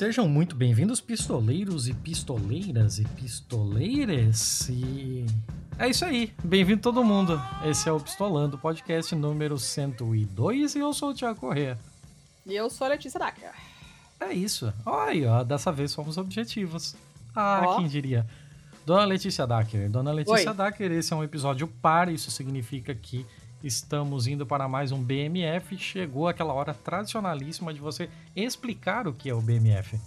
Sejam muito bem-vindos, pistoleiros e pistoleiras e pistoleires. E é isso aí, bem-vindo todo mundo. Esse é o Pistolando, podcast número 102 e eu sou o Thiago Corrêa. E eu sou a Letícia Dacker. É isso. Olha, ó, dessa vez fomos objetivos. Ah, quem diria? Dona Letícia Dacker. Dona Letícia Oi. Dacker, esse é um episódio par, isso significa que Estamos indo para mais um BMF. Chegou aquela hora tradicionalíssima de você explicar o que é o BMF.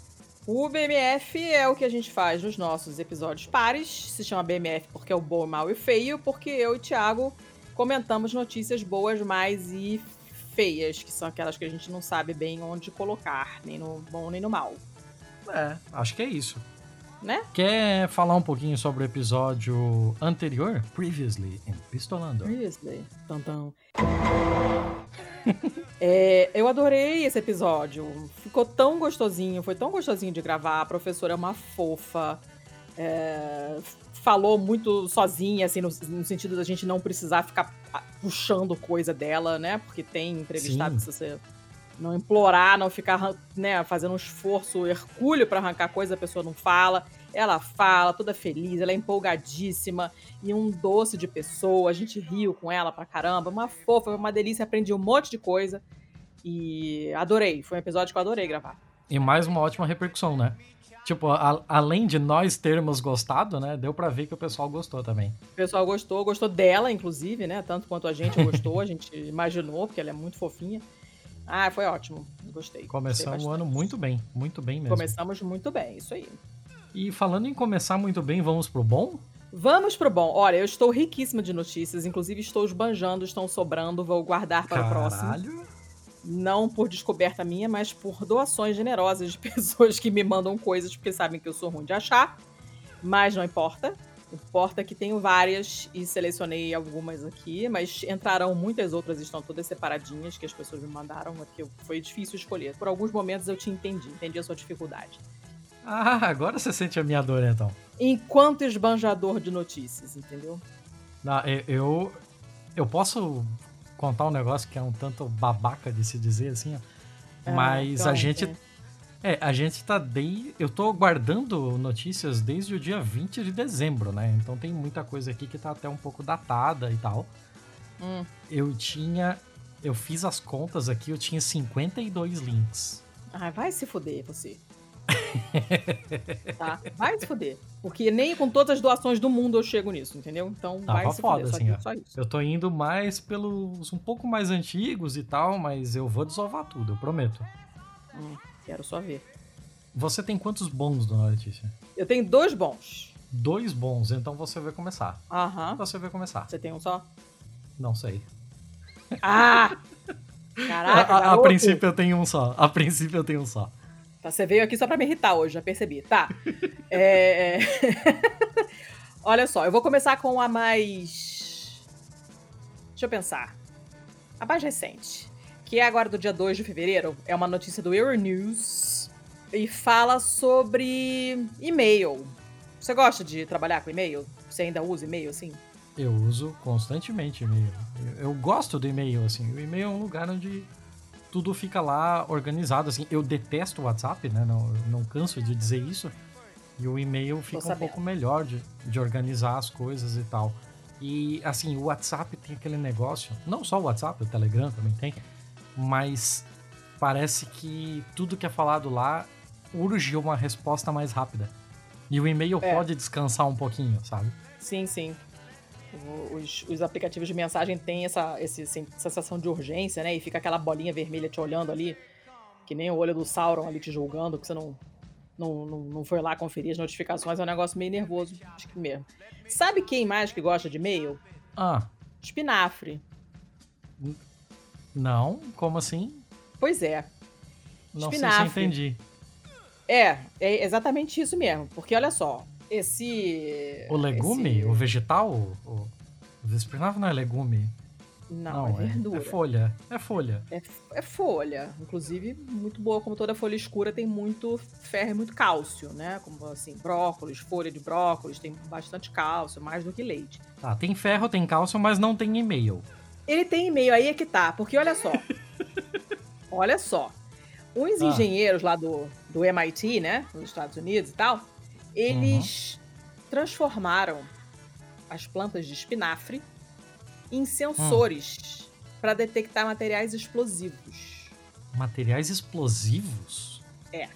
O BMF é o que a gente faz nos nossos episódios pares. Se chama BMF porque é o bom, mal e feio, porque eu e o Thiago comentamos notícias boas, mais e feias, que são aquelas que a gente não sabe bem onde colocar, nem no bom nem no mal. É, acho que é isso né? Quer falar um pouquinho sobre o episódio anterior? Previously em Pistolando. Previously. Tantão. é, eu adorei esse episódio. Ficou tão gostosinho, foi tão gostosinho de gravar. A professora é uma fofa. É, falou muito sozinha, assim, no, no, sentido da gente não precisar ficar puxando coisa dela, né? Porque tem entrevistado Sim. que você não implorar, não ficar né, fazendo um esforço hercúleo para arrancar coisa, a pessoa não fala. Ela fala, toda feliz, ela é empolgadíssima e um doce de pessoa. A gente riu com ela pra caramba, uma fofa, uma delícia, aprendi um monte de coisa e adorei. Foi um episódio que eu adorei gravar. E mais uma ótima repercussão, né? Tipo, a, além de nós termos gostado, né? Deu pra ver que o pessoal gostou também. O pessoal gostou, gostou dela, inclusive, né? Tanto quanto a gente gostou, a gente imaginou, porque ela é muito fofinha. Ah, foi ótimo. Gostei. Começamos o ano muito bem, muito bem mesmo. Começamos muito bem, isso aí. E falando em começar muito bem, vamos pro bom? Vamos pro bom. Olha, eu estou riquíssima de notícias, inclusive estou esbanjando, estão sobrando, vou guardar para Caralho. o próximo. Não por descoberta minha, mas por doações generosas de pessoas que me mandam coisas porque sabem que eu sou ruim de achar. Mas não importa. Importa que tenho várias e selecionei algumas aqui, mas entrarão muitas outras, estão todas separadinhas que as pessoas me mandaram, porque foi difícil escolher. Por alguns momentos eu te entendi, entendi a sua dificuldade. Ah, agora você sente a minha dor, então. Enquanto esbanjador de notícias, entendeu? Não, eu, eu posso contar um negócio que é um tanto babaca de se dizer, assim, ó. Ah, mas então, a gente... É é, a gente tá desde. Eu tô guardando notícias desde o dia 20 de dezembro, né? Então tem muita coisa aqui que tá até um pouco datada e tal. Hum. Eu tinha. Eu fiz as contas aqui, eu tinha 52 links. Ah, vai se fuder você. tá? Vai se fuder. Porque nem com todas as doações do mundo eu chego nisso, entendeu? Então Tava vai se foda, fuder. Assim, só, só, isso. Eu tô indo mais pelos um pouco mais antigos e tal, mas eu vou desovar tudo, eu prometo. Hum. Quero só ver. Você tem quantos bons, dona Letícia? Eu tenho dois bons. Dois bons, então você vai começar. Aham. Você vai começar. Você tem um só? Não sei. Ah! Caraca, a, a, a princípio eu tenho um só. A princípio eu tenho um só. Tá, você veio aqui só pra me irritar hoje, já percebi. Tá. é... Olha só, eu vou começar com a mais. Deixa eu pensar. A mais recente que é agora do dia 2 de fevereiro, é uma notícia do Euronews e fala sobre e-mail. Você gosta de trabalhar com e-mail? Você ainda usa e-mail assim? Eu uso constantemente e-mail. Eu, gosto do e-mail, assim. O e-mail é um lugar onde tudo fica lá organizado, assim. Eu detesto o WhatsApp, né? Não, não canso de dizer isso. E o e-mail fica um pouco melhor de, de organizar as coisas e tal. E, assim, o WhatsApp tem aquele negócio, não só o WhatsApp, o Telegram também tem, mas parece que tudo que é falado lá urge uma resposta mais rápida. E o e-mail é. pode descansar um pouquinho, sabe? Sim, sim. Os, os aplicativos de mensagem têm essa, essa sensação de urgência, né? E fica aquela bolinha vermelha te olhando ali, que nem o olho do Sauron ali te julgando, que você não, não, não, não foi lá conferir as notificações. É um negócio meio nervoso, acho que mesmo. Sabe quem mais que gosta de e-mail? Ah. Espinafre. Não? Como assim? Pois é. Não Espinafre. sei se entendi. É, é exatamente isso mesmo. Porque olha só, esse. O legume? Esse... O vegetal? O, o espinafre não é legume. Não, não é, é verdura. É, é, folha. É folha. É, é, folha. Inclusive, muito boa, como toda folha escura, tem muito ferro e muito cálcio, né? Como assim, brócolis, folha de brócolis, tem bastante cálcio, mais do que leite. Tá, tem ferro, tem cálcio, mas não tem e-mail. Ele tem e-mail, aí é que tá. Porque olha só. olha só. Uns ah. engenheiros lá do, do MIT, né, nos Estados Unidos e tal, eles uhum. transformaram as plantas de espinafre em sensores hum. para detectar materiais explosivos. Materiais explosivos? É.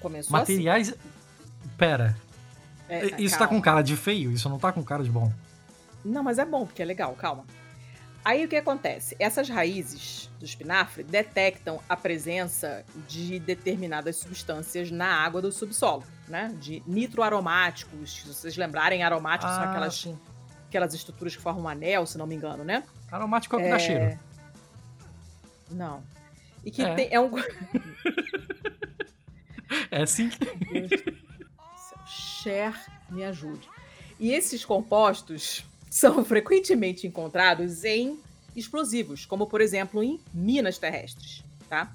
Começou Materiais. Assim. Pera. É, isso calma. tá com cara de feio? Isso não tá com cara de bom? Não, mas é bom, porque é legal, calma. Aí o que acontece? Essas raízes do espinafre detectam a presença de determinadas substâncias na água do subsolo, né? De nitroaromáticos. Se vocês lembrarem, aromáticos ah, são aquelas, aquelas estruturas que formam um anel, se não me engano, né? Aromático é o que é... dá cheiro. Não. E que é, tem, é um. é assim. Cher, me ajude. E esses compostos são frequentemente encontrados em explosivos, como por exemplo em minas terrestres, tá?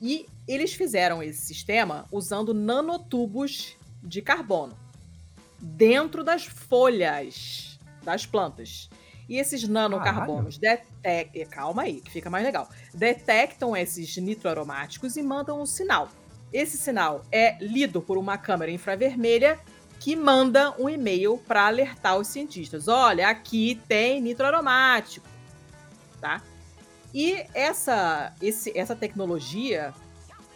E eles fizeram esse sistema usando nanotubos de carbono dentro das folhas das plantas. E esses nanocarbonos detectam. Calma aí, que fica mais legal. Detectam esses nitroaromáticos e mandam um sinal. Esse sinal é lido por uma câmera infravermelha que manda um e-mail para alertar os cientistas. Olha, aqui tem nitroaromático, tá? E essa, esse, essa tecnologia,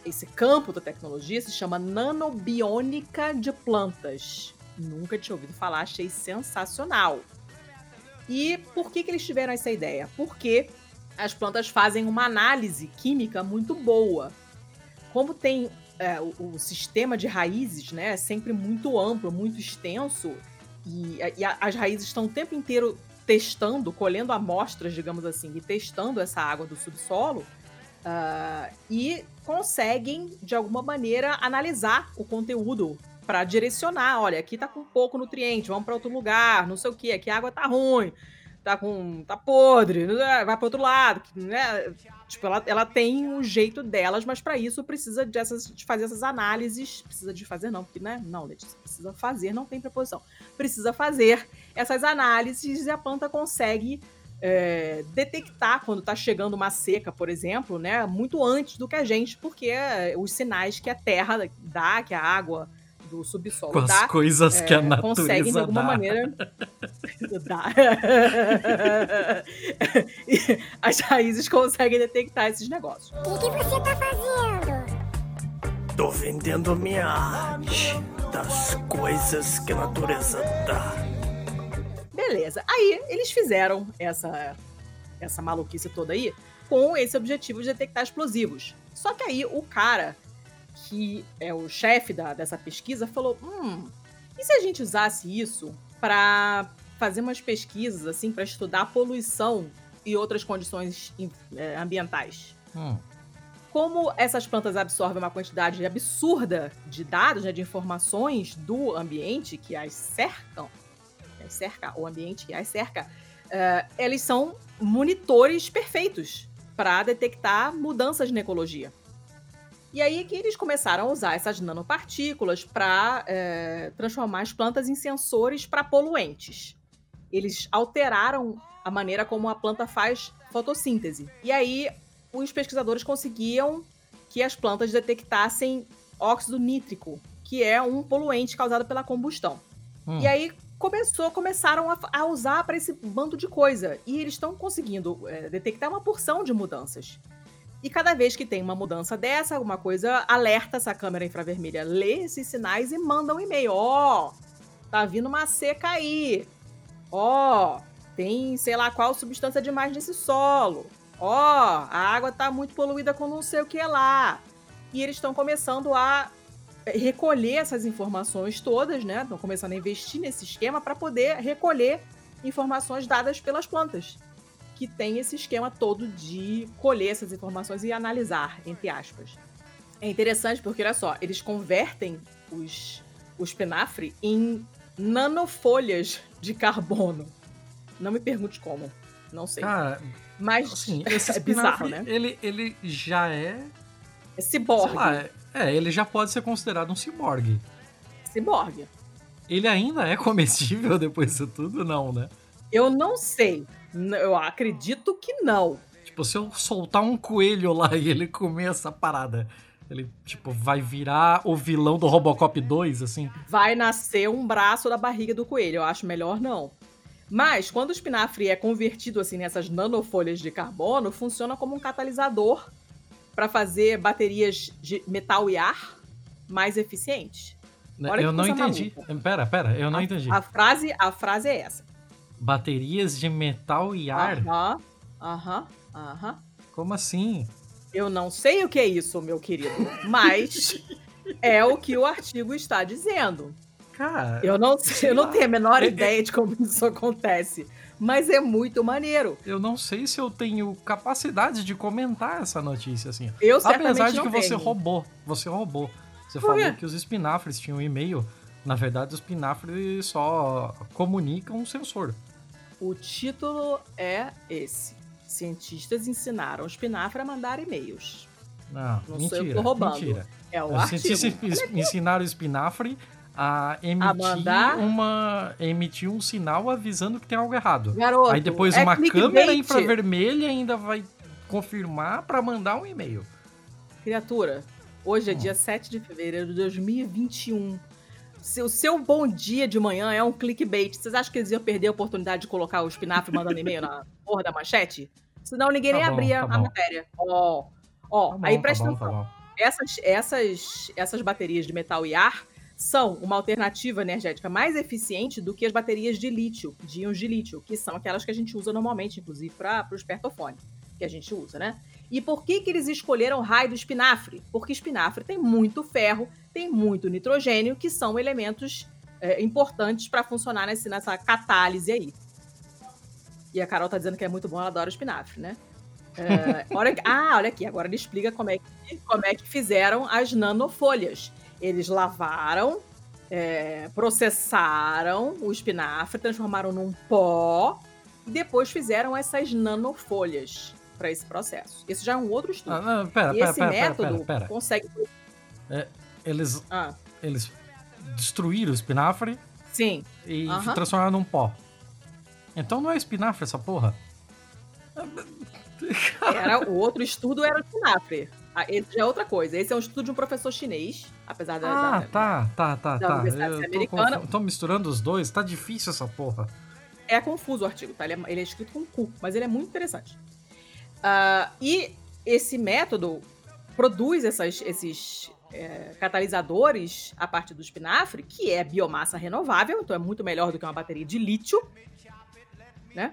esse campo da tecnologia se chama nanobiônica de plantas. Nunca tinha ouvido falar, achei sensacional. E por que, que eles tiveram essa ideia? Porque as plantas fazem uma análise química muito boa. Como tem é, o, o, sistema de raízes né, é sempre muito amplo, muito extenso, e, e a, as raízes estão o tempo inteiro testando, colhendo amostras, digamos assim, e testando essa água do subsolo, uh, e conseguem, de alguma maneira, analisar o conteúdo para direcionar. Olha, aqui tá com pouco nutriente, vamos para outro lugar, não sei o que, aqui a água tá ruim tá com. tá podre, vai para outro lado, né? Tipo, ela, ela tem um jeito delas, mas para isso precisa dessas, de fazer essas análises. Precisa de fazer, não, porque, né? Não, Letícia, precisa fazer, não tem preposição. Precisa fazer essas análises e a planta consegue é, detectar quando está chegando uma seca, por exemplo, né? Muito antes do que a gente, porque é, os sinais que a terra dá, que a água do subsolo Com as coisas é, que a natureza conseguem de alguma dá. maneira dá. as raízes conseguem detectar esses negócios. O que, que você tá fazendo? Tô vendendo minha arte das coisas que a natureza dá. Beleza. Aí eles fizeram essa essa maluquice toda aí com esse objetivo de detectar explosivos. Só que aí o cara que é o chefe da, dessa pesquisa, falou: hum, e se a gente usasse isso para fazer umas pesquisas, assim, para estudar a poluição e outras condições é, ambientais? Hum. Como essas plantas absorvem uma quantidade absurda de dados, né, de informações do ambiente que as cercam, que as cerca, o ambiente que as cerca, uh, eles são monitores perfeitos para detectar mudanças na ecologia. E aí que eles começaram a usar essas nanopartículas para é, transformar as plantas em sensores para poluentes. Eles alteraram a maneira como a planta faz fotossíntese. E aí os pesquisadores conseguiam que as plantas detectassem óxido nítrico, que é um poluente causado pela combustão. Hum. E aí começou, começaram a, a usar para esse bando de coisa. E eles estão conseguindo é, detectar uma porção de mudanças. E cada vez que tem uma mudança dessa, alguma coisa, alerta essa câmera infravermelha, lê esses sinais e manda um e-mail. Ó, oh, tá vindo uma seca aí. Ó, oh, tem sei lá qual substância demais nesse solo. Ó, oh, a água tá muito poluída com não sei o que lá. E eles estão começando a recolher essas informações todas, né? Estão começando a investir nesse esquema para poder recolher informações dadas pelas plantas que tem esse esquema todo de colher essas informações e analisar, entre aspas. É interessante porque, olha só, eles convertem os, o espinafre em nanofolhas de carbono. Não me pergunte como, não sei. Cara, mas assim, é bizarro, né? Ele, ele já é. É ciborgue. Lá, é, ele já pode ser considerado um ciborgue. Ciborgue. Ele ainda é comestível depois disso tudo, não, né? Eu não sei. Eu acredito que não. Tipo, se eu soltar um coelho lá e ele comer essa parada, Ele, tipo, vai virar o vilão do Robocop 2, assim. Vai nascer um braço da barriga do coelho. Eu acho melhor não. Mas, quando o espinafre é convertido assim nessas nanofolhas de carbono, funciona como um catalisador para fazer baterias de metal e ar mais eficientes. Olha eu não entendi. maluca. Pera, pera, eu não a, entendi. A frase, a frase é essa. Baterias de metal e ar? Aham, aham, aham. Como assim? Eu não sei o que é isso, meu querido, mas é o que o artigo está dizendo. Cara, Eu não, sei, eu não tenho a menor É- ideia de como isso acontece, mas é muito maneiro. eu não sei se eu tenho capacidade de comentar essa notícia, assim. Eu Apesar de que você roubou. Você roubou. Você Por quê? falou que os espinafres tinham e-mail. Na verdade, os espinafres só comunicam um sensor. O título é esse. Cientistas ensinaram o espinafre a mandar e-mails. Não, Não mentira. que tô roubando. Mentira. É o Os artigo. cientistas ensinaram o espinafre a emitir, mandar? uma, emitir um sinal avisando que tem algo errado. Garoto, Aí depois é uma câmera infravermelha ainda vai confirmar pra mandar um e-mail. Criatura, hoje é Hum. dia 7 de fevereiro de 2021. Se o seu bom dia de manhã é um clickbait, vocês acham que eles iam perder a oportunidade de colocar o espinafre mandando e-mail na porra da manchete? Senão ninguém Tá nem bom, abria tá a bom. matéria. Ó, ó, Tá aí tá presta bom, atenção. tá. Essas, essas, essas baterias de metal e ar são uma alternativa energética mais eficiente do que as baterias de lítio, de íons de lítio, que são aquelas que a gente usa normalmente, inclusive para o espertofone, que a gente usa, né? E por que, que eles escolheram o raio do espinafre? Porque espinafre tem muito ferro, tem muito nitrogênio, que são elementos é, importantes para funcionar nesse, nessa catálise aí. E a Carol tá dizendo que é muito bom, ela adora espinafre, né? É, olha, ah, olha aqui, agora ele explica como é que, como é que fizeram as nanofolhas. Eles lavaram, é, processaram o espinafre, transformaram num pó e depois fizeram essas nanofolhas para esse processo. Esse já é um outro estudo. Ah, não, pera, e pera, esse pera, método pera, pera. Eles, Ah, eles destruíram o espinafre sim. e Aham. transformaram num pó. Então não é espinafre essa porra? Era, o outro estudo era o espinafre. Ah, esse já é outra coisa. Esse é um estudo de um professor chinês, apesar da. Ah, da- tá, tá, tá, da tá. Eu tô, Americana. tô misturando os dois, tá difícil essa porra. É confuso o artigo, tá? Ele é, ele é escrito com cu, mas ele é muito interessante. Ah, e esse método produz essas- esses é, catalisadores a partir do espinafre, que é biomassa renovável, então é muito melhor do que uma bateria de lítio, né?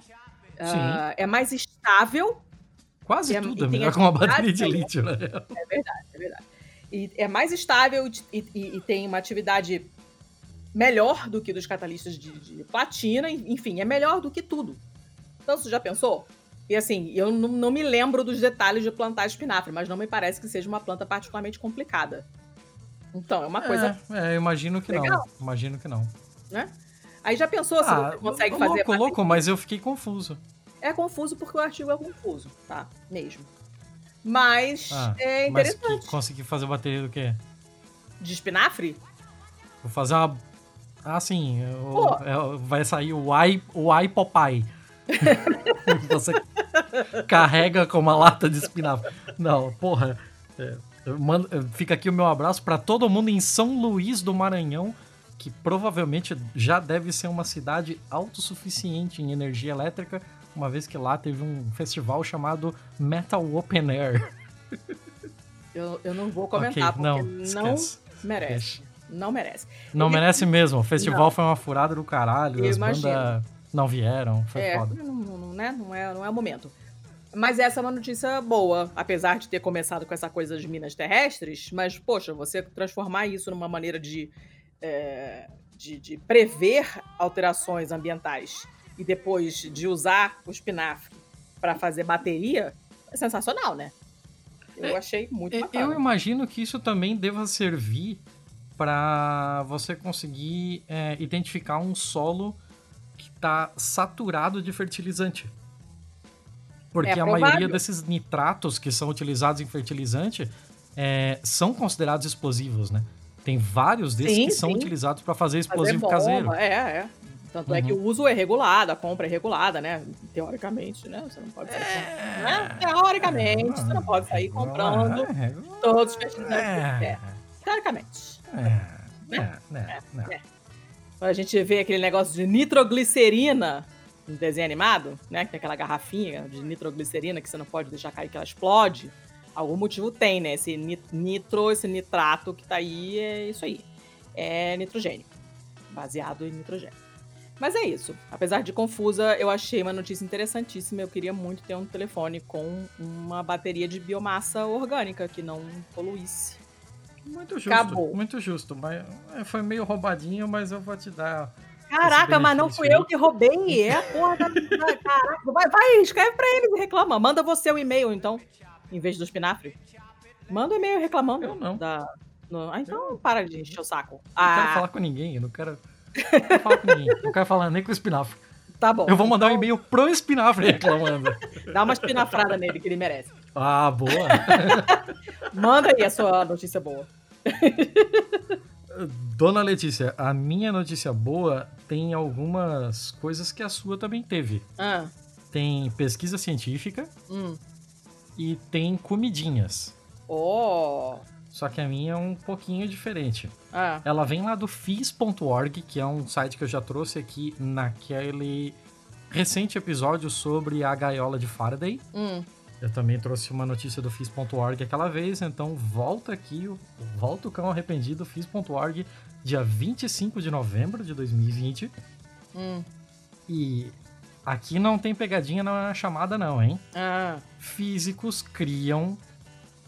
Ah, é mais estável, Quase E- tudo é melhor que uma bateria de lítio, né? é verdade. E é mais estável e, e- e tem uma atividade melhor do que dos catalistas de, de platina, enfim, é melhor do que tudo. Então, você já pensou? E assim, eu não, não me lembro dos detalhes de plantar espinafre, mas não me parece que seja uma planta particularmente complicada. Então, é uma coisa, É, é, eu imagino que Legal. não. Imagino que não. né? Aí já pensou se Ah, você consegue louco, fazer. louco, mas eu fiquei confuso. É confuso porque o artigo é confuso, tá? Mesmo. Mas Ah, é Mas interessante. que consegui fazer bateria do quê? De espinafre? Vou fazer uma. Ah, sim. Pô. é, vai sair o i, o i Popeye. Você carrega com uma lata de espinafre. Não, porra. é, mando- fica aqui o meu abraço pra todo mundo em São Luís do Maranhão, que provavelmente já deve ser uma cidade autossuficiente em energia elétrica, uma vez que lá teve um festival chamado Metal Open Air. Eu, eu não vou comentar, Ok, porque não, não, esquece. merece. Deixa. Não merece. Não merece mesmo. O festival Não. foi uma furada do caralho. Eu as imagino. bandas não vieram. Foi é, foda. não, não, né? não, é, não é o momento. Mas essa é uma notícia boa, apesar de ter começado com essa coisa de minas terrestres. Mas, poxa, você transformar isso numa maneira de, é, de, de prever alterações ambientais e depois de usar o espinafre para fazer bateria é sensacional, né? Eu achei muito Eu- bacana. Eu imagino que isso também deva servir para você conseguir é, identificar um solo está saturado de fertilizante. Porque É a maioria desses nitratos que são utilizados em fertilizante é, são considerados explosivos, né? Tem vários desses Sim, que são sim. utilizados para fazer Fazer explosivo bomba, caseiro. É, é. Tanto é que o uso é regulado, a compra é regulada, né? Teoricamente, né? Você não pode sair comprando, né? Teoricamente, você não pode sair comprando É, todos os fertilizantes que é, você quer. Teoricamente. é, é, né, né. É. Quando a gente vê aquele negócio de nitroglicerina no desenho animado, né? Que tem aquela garrafinha de nitroglicerina que você não pode deixar cair que ela explode. Algum motivo tem, né? Esse ni- nitro, esse nitrato que tá aí, é isso aí. É nitrogênio. Baseado em nitrogênio. Mas é isso. Apesar de confusa, eu achei uma notícia interessantíssima. Eu queria muito ter um telefone com uma bateria de biomassa orgânica que não poluísse. Muito justo, Acabou. muito justo. Mas é, foi meio roubadinho, mas eu vou te dar. Caraca, mas não fui aí. eu que roubei. É a porra da. Caraca, vai, vai, escreve pra eles e reclama. Manda você o e-mail, então, em vez do espinafre. Manda o e-mail reclamando. Eu não. Da, no- Ah, então para de encher o saco. Eu não quero Ah, falar com ninguém, eu não quero. Não quero falar com ninguém. Não quero falar nem com o espinafre. Tá bom. Eu vou mandar um e-mail pro espinafre reclamando. Dá uma espinafrada nele que ele merece. Ah, boa. Manda aí a sua notícia boa. Dona Letícia, a minha notícia boa tem algumas coisas que a sua também teve. Ah, Tem pesquisa científica hum. e tem comidinhas. Oh. Só que a minha é um pouquinho diferente. Ah, Ela vem lá do FIS.org, que é um site que eu já trouxe aqui naquele recente episódio sobre a gaiola de Faraday. hum. Eu também trouxe uma notícia do FIS.org aquela vez, então volta aqui, o- volta o cão arrependido, FIS.org, dia 25 de novembro de 2020. Hum. E aqui não tem pegadinha na chamada não, hein? Ah. Físicos criam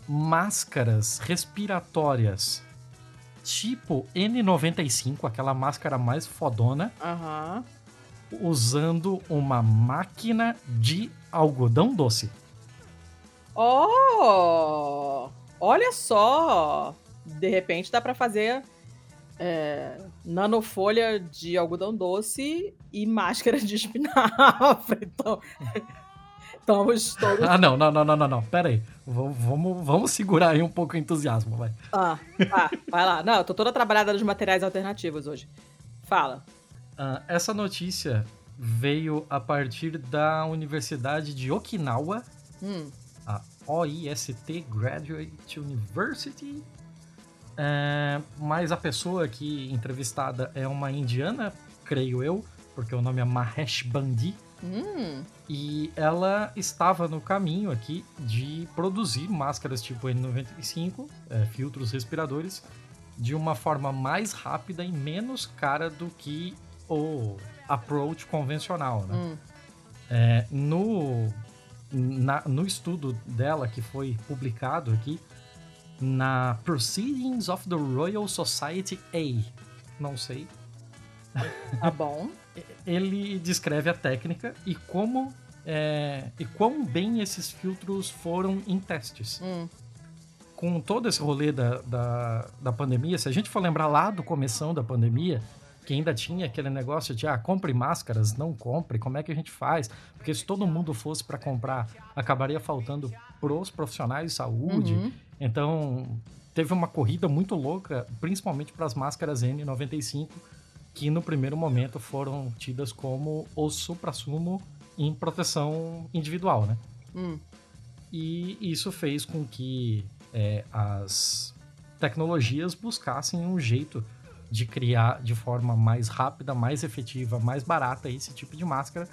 máscaras respiratórias tipo N95, aquela máscara mais fodona, Aham. usando uma máquina de algodão doce. Oh! Olha só! De repente dá pra fazer é, nanofolha de algodão doce e máscara de espinafre. Então, estamos todos. Ah, não, não, não, não, não, não. Pera aí. Vamos, vamos, vamos segurar aí um pouco o entusiasmo, vai. Ah, tá, vai lá. Não, eu tô toda trabalhada nos materiais alternativos hoje. Fala. Ah, essa notícia veio a partir da Universidade de Okinawa, Hum, a OIST Graduate University. É, mas a pessoa aqui entrevistada é uma indiana, creio eu, porque o nome é Mahesh Bandi. Hum, E ela estava no caminho aqui de produzir máscaras tipo N95, é, filtros respiradores, de uma forma mais rápida e menos cara do que o approach convencional. Né? hum. É, no, na- no estudo dela, que foi publicado aqui, na Proceedings of the Royal Society A, não sei, Tá bom. Ele descreve a técnica e como é, e quão bem esses filtros foram em testes. Hum, Com todo esse rolê da, da, da pandemia, se a gente for lembrar lá do começão da pandemia, que ainda tinha aquele negócio de ah, compre máscaras, não compre, como é que a gente faz? Porque se todo mundo fosse para comprar, acabaria faltando pros profissionais de saúde. uhum. Então, teve uma corrida muito louca, principalmente para as máscaras N95, que no primeiro momento foram tidas como o supra-sumo em proteção individual, né? Hum. E isso fez com que é, as tecnologias buscassem um jeito de criar de forma mais rápida, mais efetiva, mais barata esse tipo de máscara,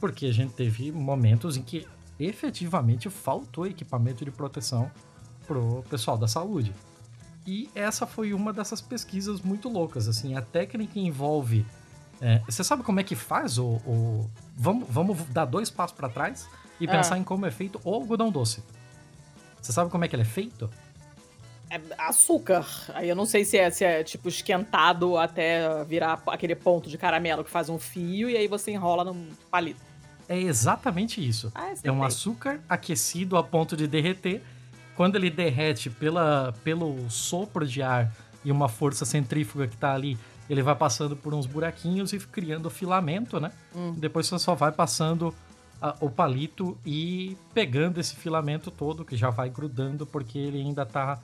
porque a gente teve momentos em que efetivamente faltou equipamento de proteção pro pessoal da saúde. E essa foi uma dessas pesquisas muito loucas, assim, a técnica envolve... é, você sabe como é que faz o... o- Vamos, vamos dar dois passos para trás e Ah. pensar em como é feito o algodão doce. Você sabe como é que ele é feito? É açúcar. Aí eu não sei se é, se é tipo esquentado até virar aquele ponto de caramelo que faz um fio e aí você enrola num palito. É exatamente isso. Ah, É um sei. açúcar aquecido a ponto de derreter. Quando ele derrete pela, pelo sopro de ar e uma força centrífuga que tá ali, ele vai passando por uns buraquinhos e criando filamento, né? Hum. Depois você só vai passando a- o palito e pegando esse filamento todo, que já vai grudando, porque ele ainda tá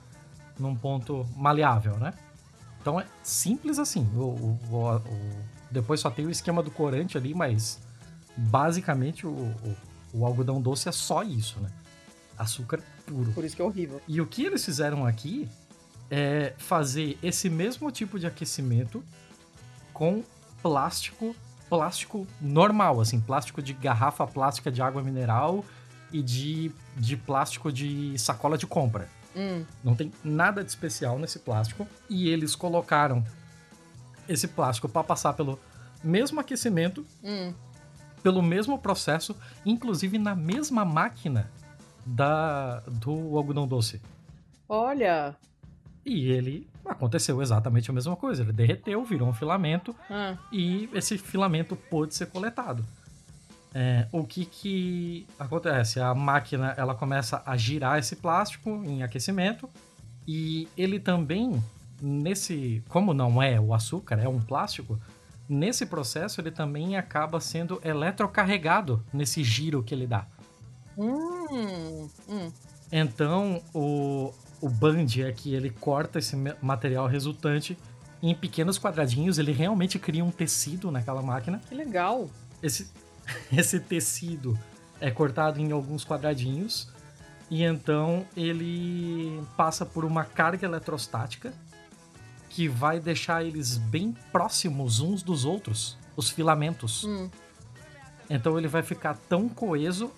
num ponto maleável, né? Então é simples assim. O, o- o- Depois só tem o esquema do corante ali, mas basicamente o, o, o algodão doce é só isso, né? Açúcar puro. Por isso que é horrível. E o que eles fizeram aqui é fazer esse mesmo tipo de aquecimento com plástico, plástico normal, assim, plástico de garrafa plástica de água mineral e de, de plástico de sacola de compra. Hum. Não tem nada de especial nesse plástico. E eles colocaram esse plástico para passar pelo mesmo aquecimento, Hum. pelo mesmo processo, inclusive na mesma máquina da do algodão doce. Olha. E ele aconteceu exatamente a mesma coisa. Ele derreteu, virou um filamento Ah, e esse filamento pôde ser coletado. É, o que que acontece? A máquina ela começa a girar esse plástico em aquecimento e ele também nesse, como não é o açúcar, é um plástico, nesse processo ele também acaba sendo eletrocarregado nesse giro que ele dá. Hum, hum. Então, o, o band é que ele corta esse material resultante em pequenos quadradinhos, ele realmente cria um tecido naquela máquina. Que legal. Esse, esse tecido é cortado em alguns quadradinhos e então ele passa por uma carga eletrostática que vai deixar eles bem próximos uns dos outros, os filamentos. Hum. Então ele vai ficar tão coeso,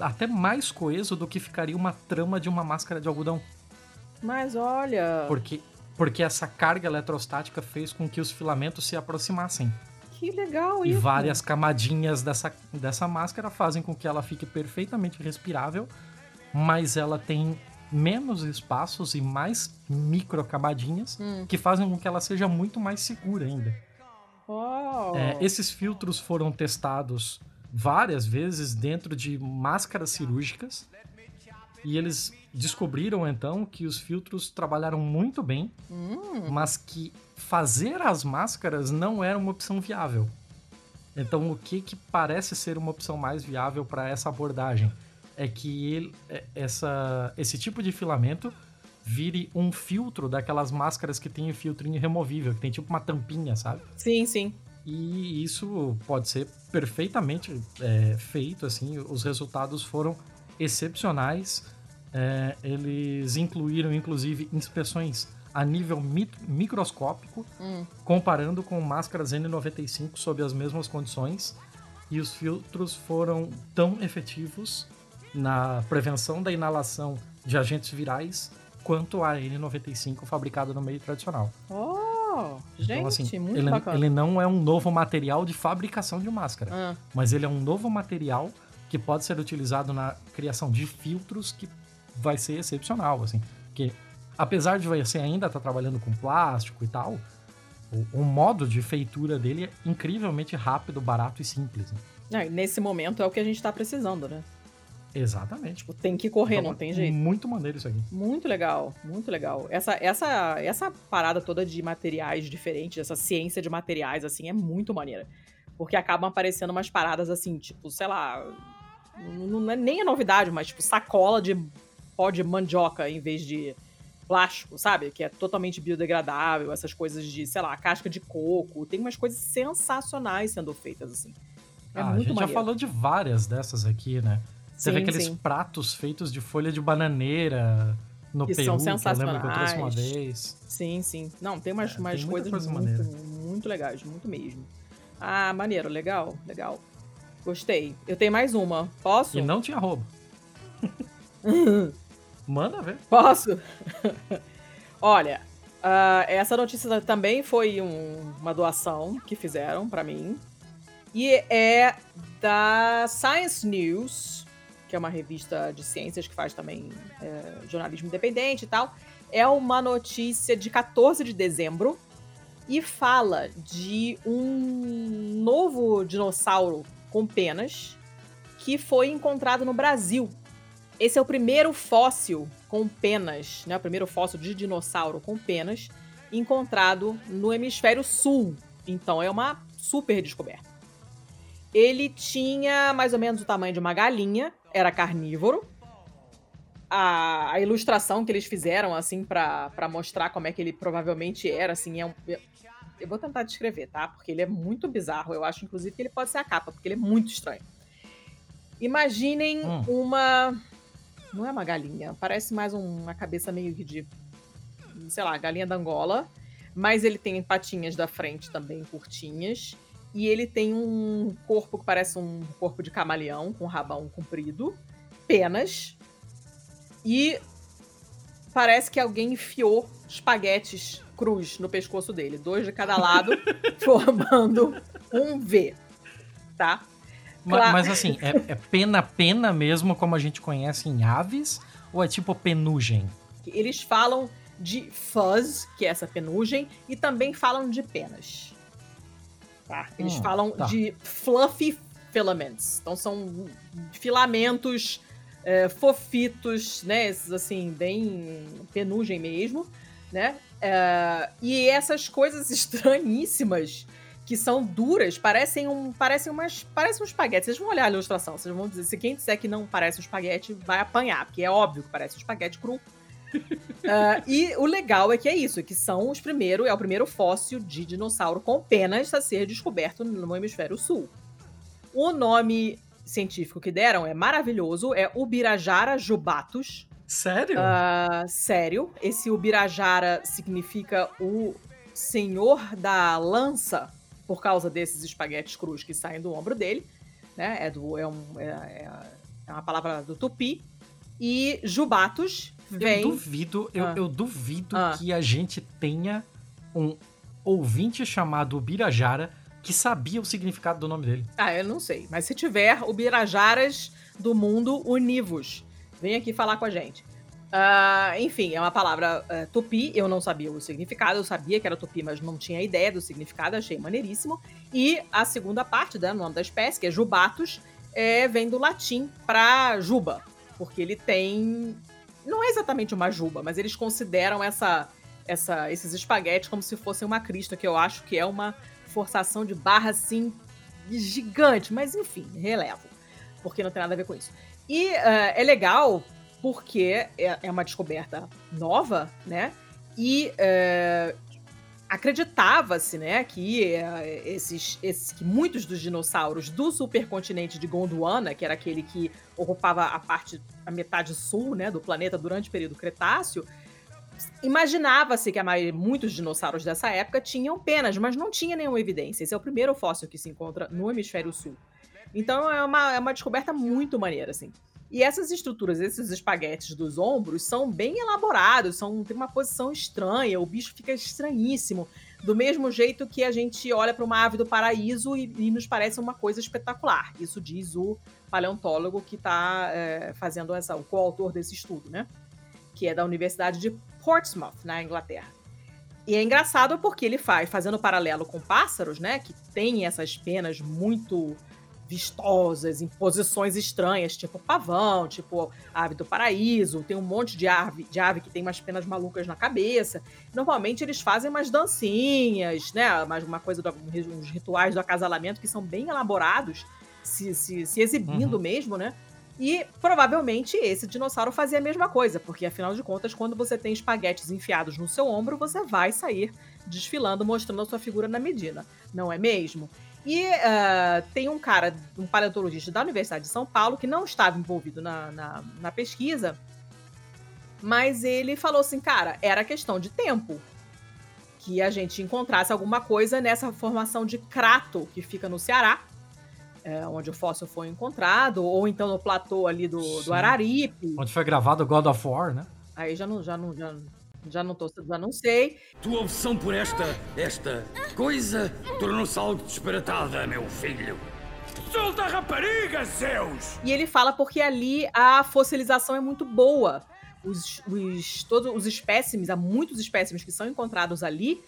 até mais coeso do que ficaria uma trama de uma máscara de algodão. Mas olha, Porque, porque essa carga eletrostática fez com que os filamentos se aproximassem. que legal E isso. várias camadinhas dessa, dessa máscara fazem com que ela fique perfeitamente respirável, mas ela tem menos espaços e mais micro camadinhas Hum. que fazem com que ela seja muito mais segura ainda. Oh. É, esses filtros foram testados várias vezes dentro de máscaras cirúrgicas e eles descobriram então que os filtros trabalharam muito bem, Hum. mas que fazer as máscaras não era uma opção viável. Então, o que, que parece ser uma opção mais viável para essa abordagem é que ele- é- essa, esse tipo de filamento vire um filtro daquelas máscaras que tem o filtrinho removível, que tem tipo uma tampinha, sabe? Sim, sim. E isso pode ser perfeitamente é, feito, assim, os resultados foram excepcionais. É, eles incluíram, inclusive, inspeções a nível mi- microscópico, Hum. comparando com máscaras N95 sob as mesmas condições. E os filtros foram tão efetivos na prevenção da inalação de agentes virais quanto a N95 fabricada no meio tradicional. Oh, gente, Então, assim, muito ele, bacana. ele não é um novo material de fabricação de máscara, Ah, mas ele é um novo material que pode ser utilizado na criação de filtros que vai ser excepcional, assim. Porque apesar de você ainda estar trabalhando com plástico e tal, o, o modo de feitura dele é incrivelmente rápido, barato e simples. né? é, nesse momento é o que a gente tá precisando, né? Exatamente. Tipo, tem que correr, Então, não tem jeito. Muito maneiro isso aqui. Muito legal, muito legal. Essa, essa, essa parada toda de materiais diferentes, essa ciência de materiais, assim, é muito maneira. Porque acabam aparecendo umas paradas assim, tipo, sei lá. Não é nem a novidade, mas tipo, sacola de pó de mandioca em vez de plástico, sabe? Que é totalmente biodegradável, essas coisas de, sei lá, casca de coco. Tem umas coisas sensacionais sendo feitas, assim. É Ah, a muito gente já maneiro. falou de várias dessas aqui, né? Você vê Sim, aqueles sim. pratos feitos de folha de bananeira no Que Peru, são que eu lembro que eu trouxe uma sensacionais. vez. Sim, sim. Não, tem umas, É, tem umas muita coisas coisa muito, maneira. muito legais, muito mesmo. Ah, maneiro, legal, legal. Gostei. Eu tenho mais uma. Posso? E não tinha roubo. Manda ver. Posso? Olha, ah, essa notícia também foi um- uma doação que fizeram pra mim. E é da Science News, que é uma revista de ciências que faz também é, jornalismo independente e tal. É uma notícia de 14 de dezembro e fala de um novo dinossauro com penas que foi encontrado no Brasil. Esse é o primeiro fóssil com penas, né? O primeiro fóssil de dinossauro com penas encontrado no hemisfério sul. Então é uma super descoberta. Ele tinha mais ou menos o tamanho de uma galinha, era carnívoro. A, a ilustração que eles fizeram, assim, pra pra mostrar como é que ele provavelmente era, assim, é um. é- Eu vou tentar descrever, tá? Porque ele é muito bizarro. Eu acho, inclusive, que ele pode ser a capa, porque ele é muito estranho. Imaginem Hum. uma. Não é uma galinha, parece mais um- uma cabeça meio que de. Sei lá, galinha da Angola. Mas ele tem patinhas da frente também curtinhas. E ele tem um corpo que parece um corpo de camaleão, com rabão comprido, penas. E parece que alguém enfiou espaguetes cruz no pescoço dele, dois de cada lado, formando um V. Tá? Claro. Mas assim, é, é pena-pena mesmo, como a gente conhece em aves? Ou é tipo penugem? Eles falam de fuzz, que é essa penugem, e também falam de penas. Tá? Eles Hum, falam tá. de fluffy filaments. Então são filamentos é, fofitos, né? Esses assim, bem penugem mesmo, né? É, e essas coisas estranhíssimas que são duras, parecem um, parecem umas, parecem um espaguete. Vocês vão olhar a ilustração, vocês vão dizer, se quem disser que não parece um espaguete, vai apanhar, porque é óbvio que parece um espaguete cru. Ah, e o legal é que é isso, que são os primeiros, é o primeiro fóssil de dinossauro com penas a ser descoberto no hemisfério sul. O nome científico que deram é maravilhoso, é Ubirajara jubatus. Sério? Ah, sério, esse Ubirajara significa o senhor da lança, por causa desses espaguetes crus que saem do ombro dele, né? É, do, é, um- é- é- é uma palavra do tupi. E jubatus eu vem. duvido, eu, Ah. eu duvido Ah. que a gente tenha um ouvinte chamado Birajara que sabia o significado do nome dele. Ah, eu não sei. Mas se tiver, Ubirajaras do mundo univos. Vem aqui falar com a gente. Ah, enfim, é uma palavra eh, tupi. Eu não sabia o significado. Eu sabia que era tupi, mas não tinha ideia do significado. Achei maneiríssimo. E a segunda parte, né, o nome da espécie, que é jubatus, é, vem do latim para juba. Porque ele tem. Não é exatamente uma juba, mas eles consideram essa, essa, esses espaguetes como se fossem uma crista, que eu acho que é uma forçação de barra assim gigante, mas enfim, relevo, porque não tem nada a ver com isso. E eh, é legal porque é, é uma descoberta nova, né? E eh, acreditava-se, né, que eh, esses, esses, que muitos dos dinossauros do supercontinente de Gondwana, que era aquele que ocupava a parte, a metade sul, né, do planeta durante o período Cretáceo, Imaginava-se que a maioria, muitos dinossauros dessa época tinham penas, mas não tinha nenhuma evidência. Esse é o primeiro fóssil que se encontra no hemisfério sul. Então é uma, é uma descoberta muito maneira, assim. E essas estruturas, esses espaguetes dos ombros, são bem elaborados, são, tem uma posição estranha, o bicho fica estranhíssimo. Do mesmo jeito que a gente olha para uma ave do paraíso e, e nos parece uma coisa espetacular. Isso diz o paleontólogo que está é, fazendo essa, o coautor desse estudo, né? Que é da Universidade de Portsmouth, na Inglaterra. E é engraçado porque ele faz, fazendo paralelo com pássaros, né? Que tem essas penas muito vistosas, em posições estranhas, tipo pavão, tipo ave do paraíso, tem um monte de ave, de ave que tem umas penas malucas na cabeça. Normalmente eles fazem umas dancinhas, né? Mais uma coisa, do, uns rituais do acasalamento que são bem elaborados, se, se, se exibindo Uhum. mesmo, né? E provavelmente esse dinossauro fazia a mesma coisa, porque afinal de contas, quando você tem espaguetes enfiados no seu ombro, você vai sair desfilando, mostrando a sua figura na medida, não é mesmo? E ah, tem um cara, um paleontologista da Universidade de São Paulo, que não estava envolvido na, na, na pesquisa, mas ele falou assim, cara, era questão de tempo que a gente encontrasse alguma coisa nessa formação de crato que fica no Ceará, é, onde o fóssil foi encontrado, ou então no platô ali do, do Araripe. Onde foi gravado God of War, né? Aí já não, já não, já, já não tô, já não sei. Tua opção por esta, esta coisa tornou-se algo disparatada, meu filho. Solta a rapariga, Zeus! E ele fala porque ali a fossilização é muito boa. Os, os, todos os espécimes, há muitos espécimes que são encontrados ali,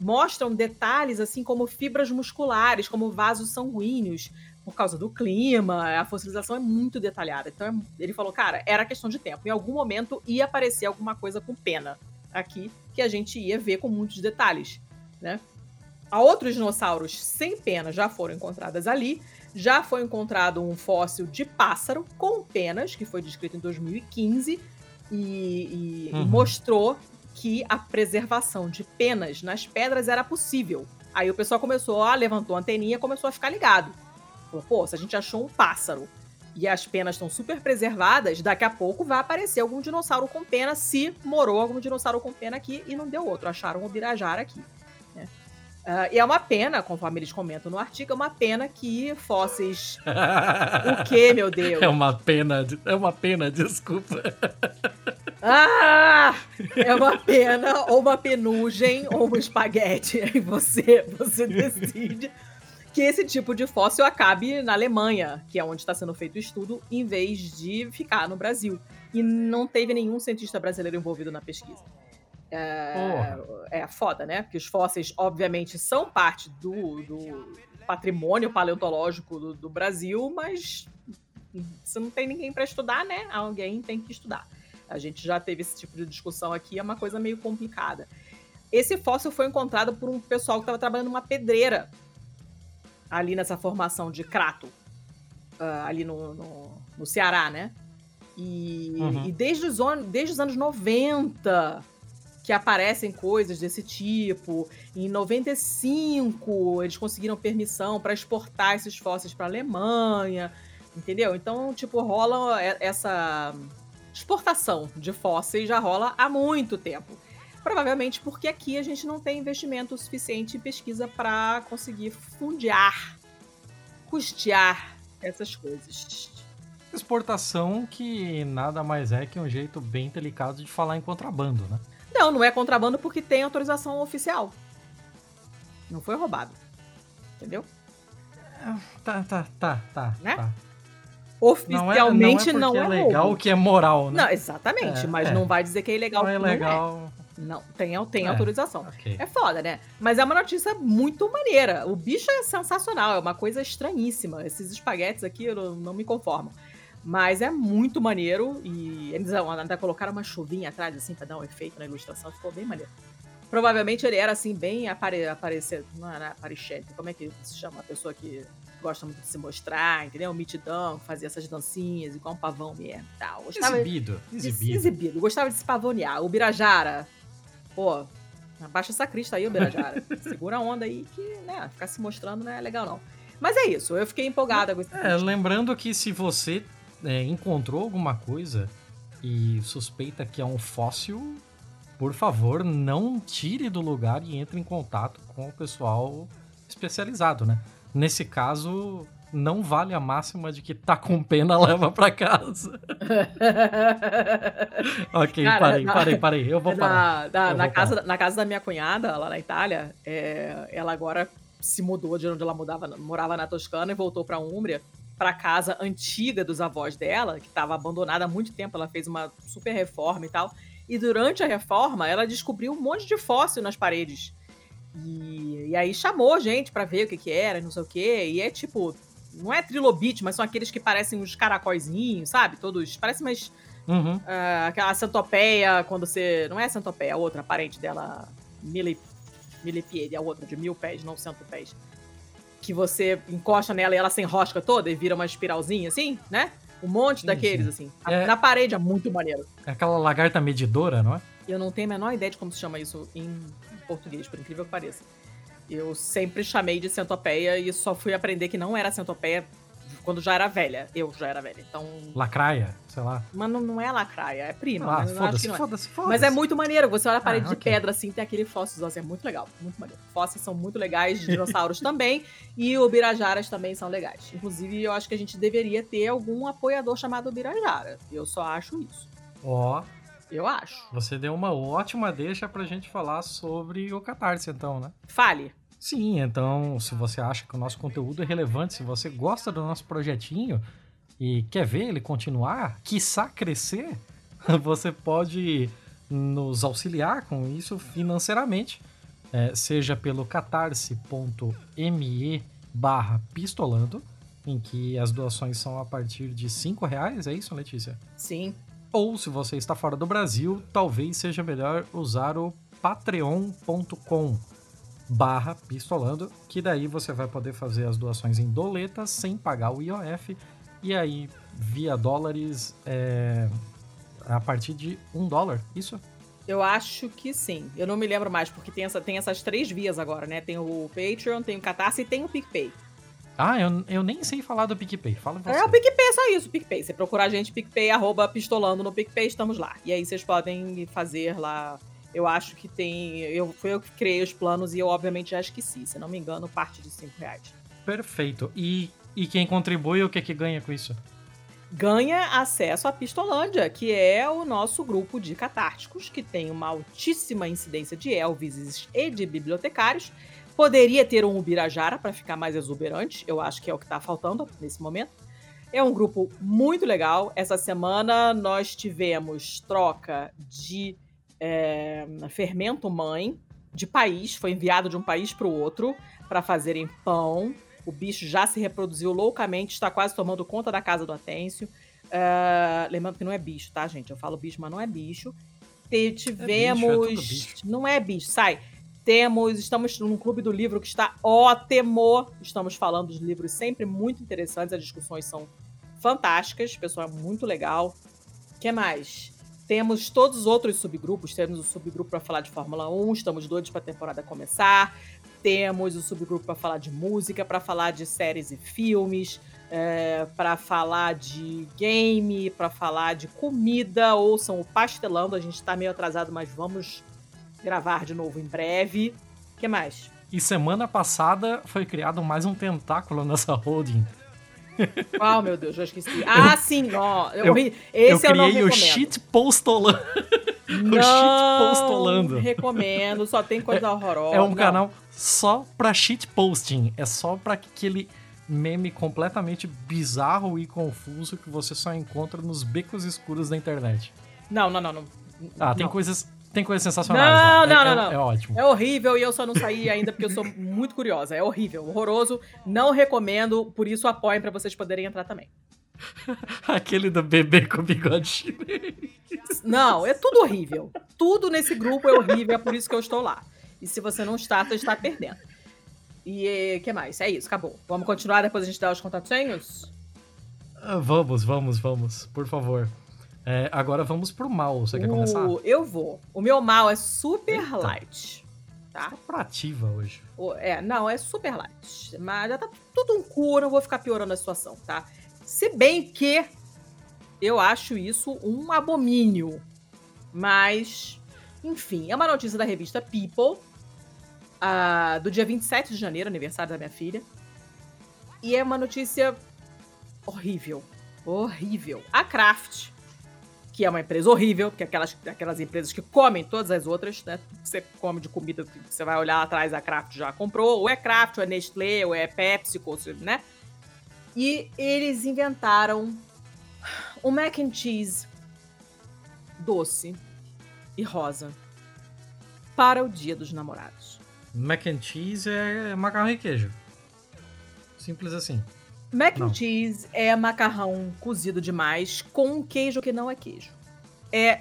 mostram detalhes assim como fibras musculares, como vasos sanguíneos, por causa do clima. A fossilização é muito detalhada. Então ele falou, cara, era questão de tempo. Em algum momento ia aparecer alguma coisa com pena aqui que a gente ia ver com muitos detalhes, né? Há outros dinossauros sem pena já foram encontradas ali. Já foi encontrado um fóssil de pássaro com penas, que foi descrito em 2015, e, e- e Uhum. mostrou que a preservação de penas nas pedras era possível. Aí o pessoal começou, a levantou a anteninha, começou a ficar ligado. Falou, pô, se a gente achou um pássaro e as penas estão super preservadas, daqui a pouco vai aparecer algum dinossauro com pena, se morou algum dinossauro com pena aqui e não deu outro. Acharam o Birajara aqui. Né? Uh, e é uma pena, conforme eles comentam no artigo, é uma pena que fósseis. o que, meu Deus? É uma pena, é uma pena, desculpa. Ah! É uma pena, ou uma penugem, ou um espaguete. Aí você, você decide que esse tipo de fóssil acabe na Alemanha, que é onde está sendo feito o estudo, em vez de ficar no Brasil. E não teve nenhum cientista brasileiro envolvido na pesquisa. É, é foda, né? Porque os fósseis, obviamente, são parte do, do patrimônio paleontológico do, do Brasil, mas se não tem ninguém para estudar, né? Alguém tem que estudar. A gente já teve esse tipo de discussão aqui, é uma coisa meio complicada. Esse fóssil foi encontrado por um pessoal que estava trabalhando numa pedreira ali nessa formação de Crato, uh, ali no, no, no, Ceará, né? E, uhum. e desde, os, desde os anos 90 que aparecem coisas desse tipo. Em 95, eles conseguiram permissão para exportar esses fósseis para a Alemanha, entendeu? Então, tipo, rola essa exportação de fósseis já rola há muito tempo. Provavelmente porque aqui a gente não tem investimento suficiente em pesquisa para conseguir fundear, custear essas coisas. Exportação que nada mais é que um jeito bem delicado de falar em contrabando, né? Não, não é contrabando porque tem autorização oficial. Não foi roubado. Entendeu? Tá, tá, tá, tá. Né? tá oficialmente não é, não é, não é legal o que é moral, né? Não, exatamente, é, mas é. não vai dizer que é ilegal. Não é legal. Não, tem, tem é, autorização. Okay. É foda, né? Mas é uma notícia muito maneira. O bicho é sensacional, é uma coisa estranhíssima. Esses espaguetes aqui eu não me conformo. Mas é muito maneiro e eles até colocaram uma chuvinha atrás, assim, pra dar um efeito na ilustração. Ficou bem maneiro. Provavelmente ele era, assim, bem apare aparecer... Não era aparechete, como é que se chama? A pessoa que gosta muito de se mostrar, entendeu? Mitidão, fazia essas dancinhas, igual um pavão mesmo tal. Gostava exibido, de, exibido. exibido. Gostava de se pavonear. O Birajara, pô, abaixa essa crista aí, o Birajara. Segura a onda aí que, né, ficar se mostrando não é legal não. Mas é isso, eu fiquei empolgada com esse É, lembrando que se você é, encontrou alguma coisa e suspeita que é um fóssil, por favor, não tire do lugar e entre em contato com o pessoal especializado, né? Nesse caso, não vale a máxima de que tá com pena, leva para casa. ok, Cara, parei, na, parei, parei. Eu vou parar. Na, eu na vou casa, parar. na casa da minha cunhada, lá na Itália, é, ela agora se mudou de onde ela mudava, morava na Toscana e voltou para Úmbria, para casa antiga dos avós dela, que estava abandonada há muito tempo. Ela fez uma super reforma e tal. E durante a reforma, ela descobriu um monte de fóssil nas paredes. E, e aí chamou gente para ver o que que era, não sei o que. E é tipo, não é trilobite, mas são aqueles que parecem uns caracóizinhos, sabe? Todos, parece mais... Uhum. Uh, aquela centopeia, quando você... Não é centopeia, a outra, a parente dela, milip, milipiede, a outra, de mil pés, não cento pés. Que você encosta nela e ela se enrosca toda e vira uma espiralzinha, assim, né? Um monte sim, daqueles, sim. assim. É... Na parede é muito maneiro. É aquela lagarta medidora, não é? Eu não tenho a menor ideia de como se chama isso em português, por incrível que pareça. Eu sempre chamei de centopeia e só fui aprender que não era centopeia quando já era velha. Eu já era velha. Então. Lacraia, sei lá. Mas não, não é lacraia, é prima. Ah, foda-se, é. foda-se, foda Mas é muito maneiro. Você olha a parede ah, okay. de pedra assim, tem aquele fóssil assim, é muito legal. Muito maneiro. Fósseis são muito legais, dinossauros também. E o Birajaras também são legais. Inclusive, eu acho que a gente deveria ter algum apoiador chamado Birajara. Eu só acho isso. Ó. Oh. Eu acho. Você deu uma ótima deixa pra gente falar sobre o Catarse, então, né? Fale. Sim, então, se você acha que o nosso conteúdo é relevante, se você gosta do nosso projetinho e quer ver ele continuar, quiçá crescer, você pode nos auxiliar com isso financeiramente, é, seja pelo catarse.me barra pistolando, em que as doações são a partir de cinco reais, é isso, Letícia? Sim. Ou se você está fora do Brasil, talvez seja melhor usar o patreon.com barra pistolando, que daí você vai poder fazer as doações em doletas sem pagar o IOF e aí via dólares é, a partir de um dólar, isso? Eu acho que sim. Eu não me lembro mais, porque tem, essa, tem essas três vias agora, né? Tem o Patreon, tem o Catarse e tem o PicPay. Ah, eu, eu nem sei falar do PicPay. Fala você. É, o PicPay é só isso, o PicPay. Você procurar a gente, PicPay, arroba pistolando no PicPay, estamos lá. E aí vocês podem fazer lá. Eu acho que tem. Eu, foi eu que criei os planos e eu, obviamente, já esqueci. Se não me engano, parte de 5 reais. Perfeito. E, e quem contribui, o que que ganha com isso? ganha acesso à Pistolândia, que é o nosso grupo de catárticos, que tem uma altíssima incidência de Elvises e de bibliotecários. Poderia ter um Ubirajara para ficar mais exuberante, eu acho que é o que está faltando nesse momento. É um grupo muito legal. Essa semana nós tivemos troca de é, fermento mãe de país, foi enviado de um país para o outro para fazerem pão. O bicho já se reproduziu loucamente, está quase tomando conta da casa do Atêncio. Uh, lembrando que não é bicho, tá, gente? Eu falo bicho, mas não é bicho. Te, tivemos. É bicho, é bicho. Não é bicho, sai. Temos, estamos num clube do livro que está ótimo. Estamos falando de livros sempre muito interessantes, as discussões são fantásticas, pessoal é muito legal. O que mais? Temos todos os outros subgrupos, temos o subgrupo para falar de Fórmula 1, estamos doidos para a temporada começar. Temos o subgrupo para falar de música, para falar de séries e filmes, é, para falar de game, para falar de comida. Ouçam o Pastelando, a gente está meio atrasado, mas vamos gravar de novo em breve. O que mais? E semana passada foi criado mais um tentáculo nessa holding. Qual, meu Deus, já esqueci. Ah, eu, sim, ó. Eu, eu, esse eu, eu criei o shit postolando. Não, o shit postolando. recomendo, só tem coisa horrorosa. É um Não. canal só pra shit posting. É só pra aquele meme completamente bizarro e confuso que você só encontra nos becos escuros da internet. Não, não, não. não. Ah, tem não. coisas tem coisas sensacionais. Não, lá. não, é, não, é, não. É ótimo. É horrível e eu só não saí ainda porque eu sou muito curiosa. É horrível, horroroso. Não recomendo, por isso apoiem para vocês poderem entrar também. Aquele do bebê com bigode chinês. Não, é tudo horrível. Tudo nesse grupo é horrível, é por isso que eu estou lá. E se você não está, você está perdendo. E o que mais? É isso, acabou. Vamos continuar depois a gente dar os contatinhos? Ah, vamos, vamos, vamos, por favor. É, agora vamos pro mal. Você quer começar? Eu vou. O meu mal é super Eita. light. Tá? tá prativa hoje. É, não, é super light. Mas já tá tudo um cu, não vou ficar piorando a situação, tá? Se bem que eu acho isso um abomínio. Mas, enfim, é uma notícia da revista People, uh, do dia 27 de janeiro, aniversário da minha filha. E é uma notícia horrível. Horrível. A Kraft que é uma empresa horrível, que é aquelas, aquelas empresas que comem todas as outras, né? Você come de comida, você vai olhar atrás, a Kraft já comprou, ou é Kraft, ou é Nestlé, ou é Pepsi, né? E eles inventaram um mac and cheese doce e rosa para o Dia dos Namorados. Mac and cheese é macarrão e queijo. Simples assim. Mac and cheese é macarrão cozido demais com um queijo que não é queijo. É.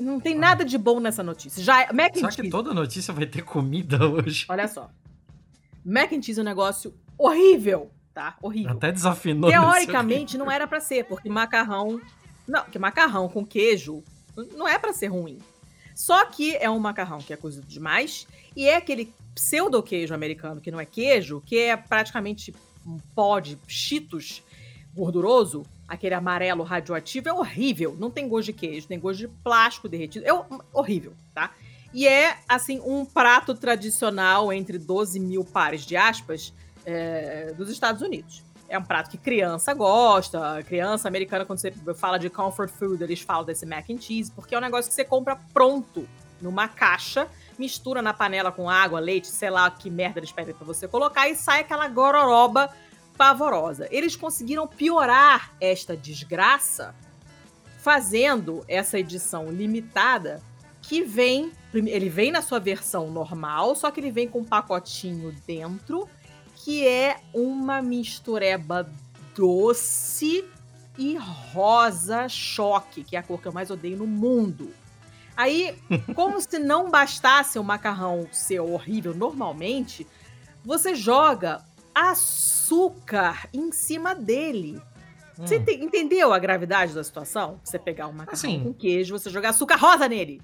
Não tem nada de bom nessa notícia. Já é... Mac Será and que cheese... toda notícia vai ter comida hoje? Olha só. Mac and cheese é um negócio horrível, tá? Horrível. Até desafinou. Teoricamente não era para ser, porque macarrão, não, que macarrão com queijo não é para ser ruim. Só que é um macarrão que é cozido demais e é aquele pseudo queijo americano que não é queijo, que é praticamente um pó de cheetos gorduroso, aquele amarelo radioativo, é horrível. Não tem gosto de queijo, tem gosto de plástico derretido. É horrível, tá? E é, assim, um prato tradicional entre 12 mil pares de aspas é, dos Estados Unidos. É um prato que criança gosta, criança americana, quando você fala de comfort food, eles falam desse mac and cheese, porque é um negócio que você compra pronto, numa caixa, mistura na panela com água, leite, sei lá que merda eles pedem pra você colocar e sai aquela gororoba pavorosa. Eles conseguiram piorar esta desgraça fazendo essa edição limitada que vem, ele vem na sua versão normal, só que ele vem com um pacotinho dentro que é uma mistureba doce e rosa choque, que é a cor que eu mais odeio no mundo. Aí, como se não bastasse o macarrão ser horrível normalmente, você joga açúcar em cima dele. Você Hum. te- entendeu a gravidade da situação? Você pegar um macarrão Assim. com queijo, você jogar açúcar rosa nele.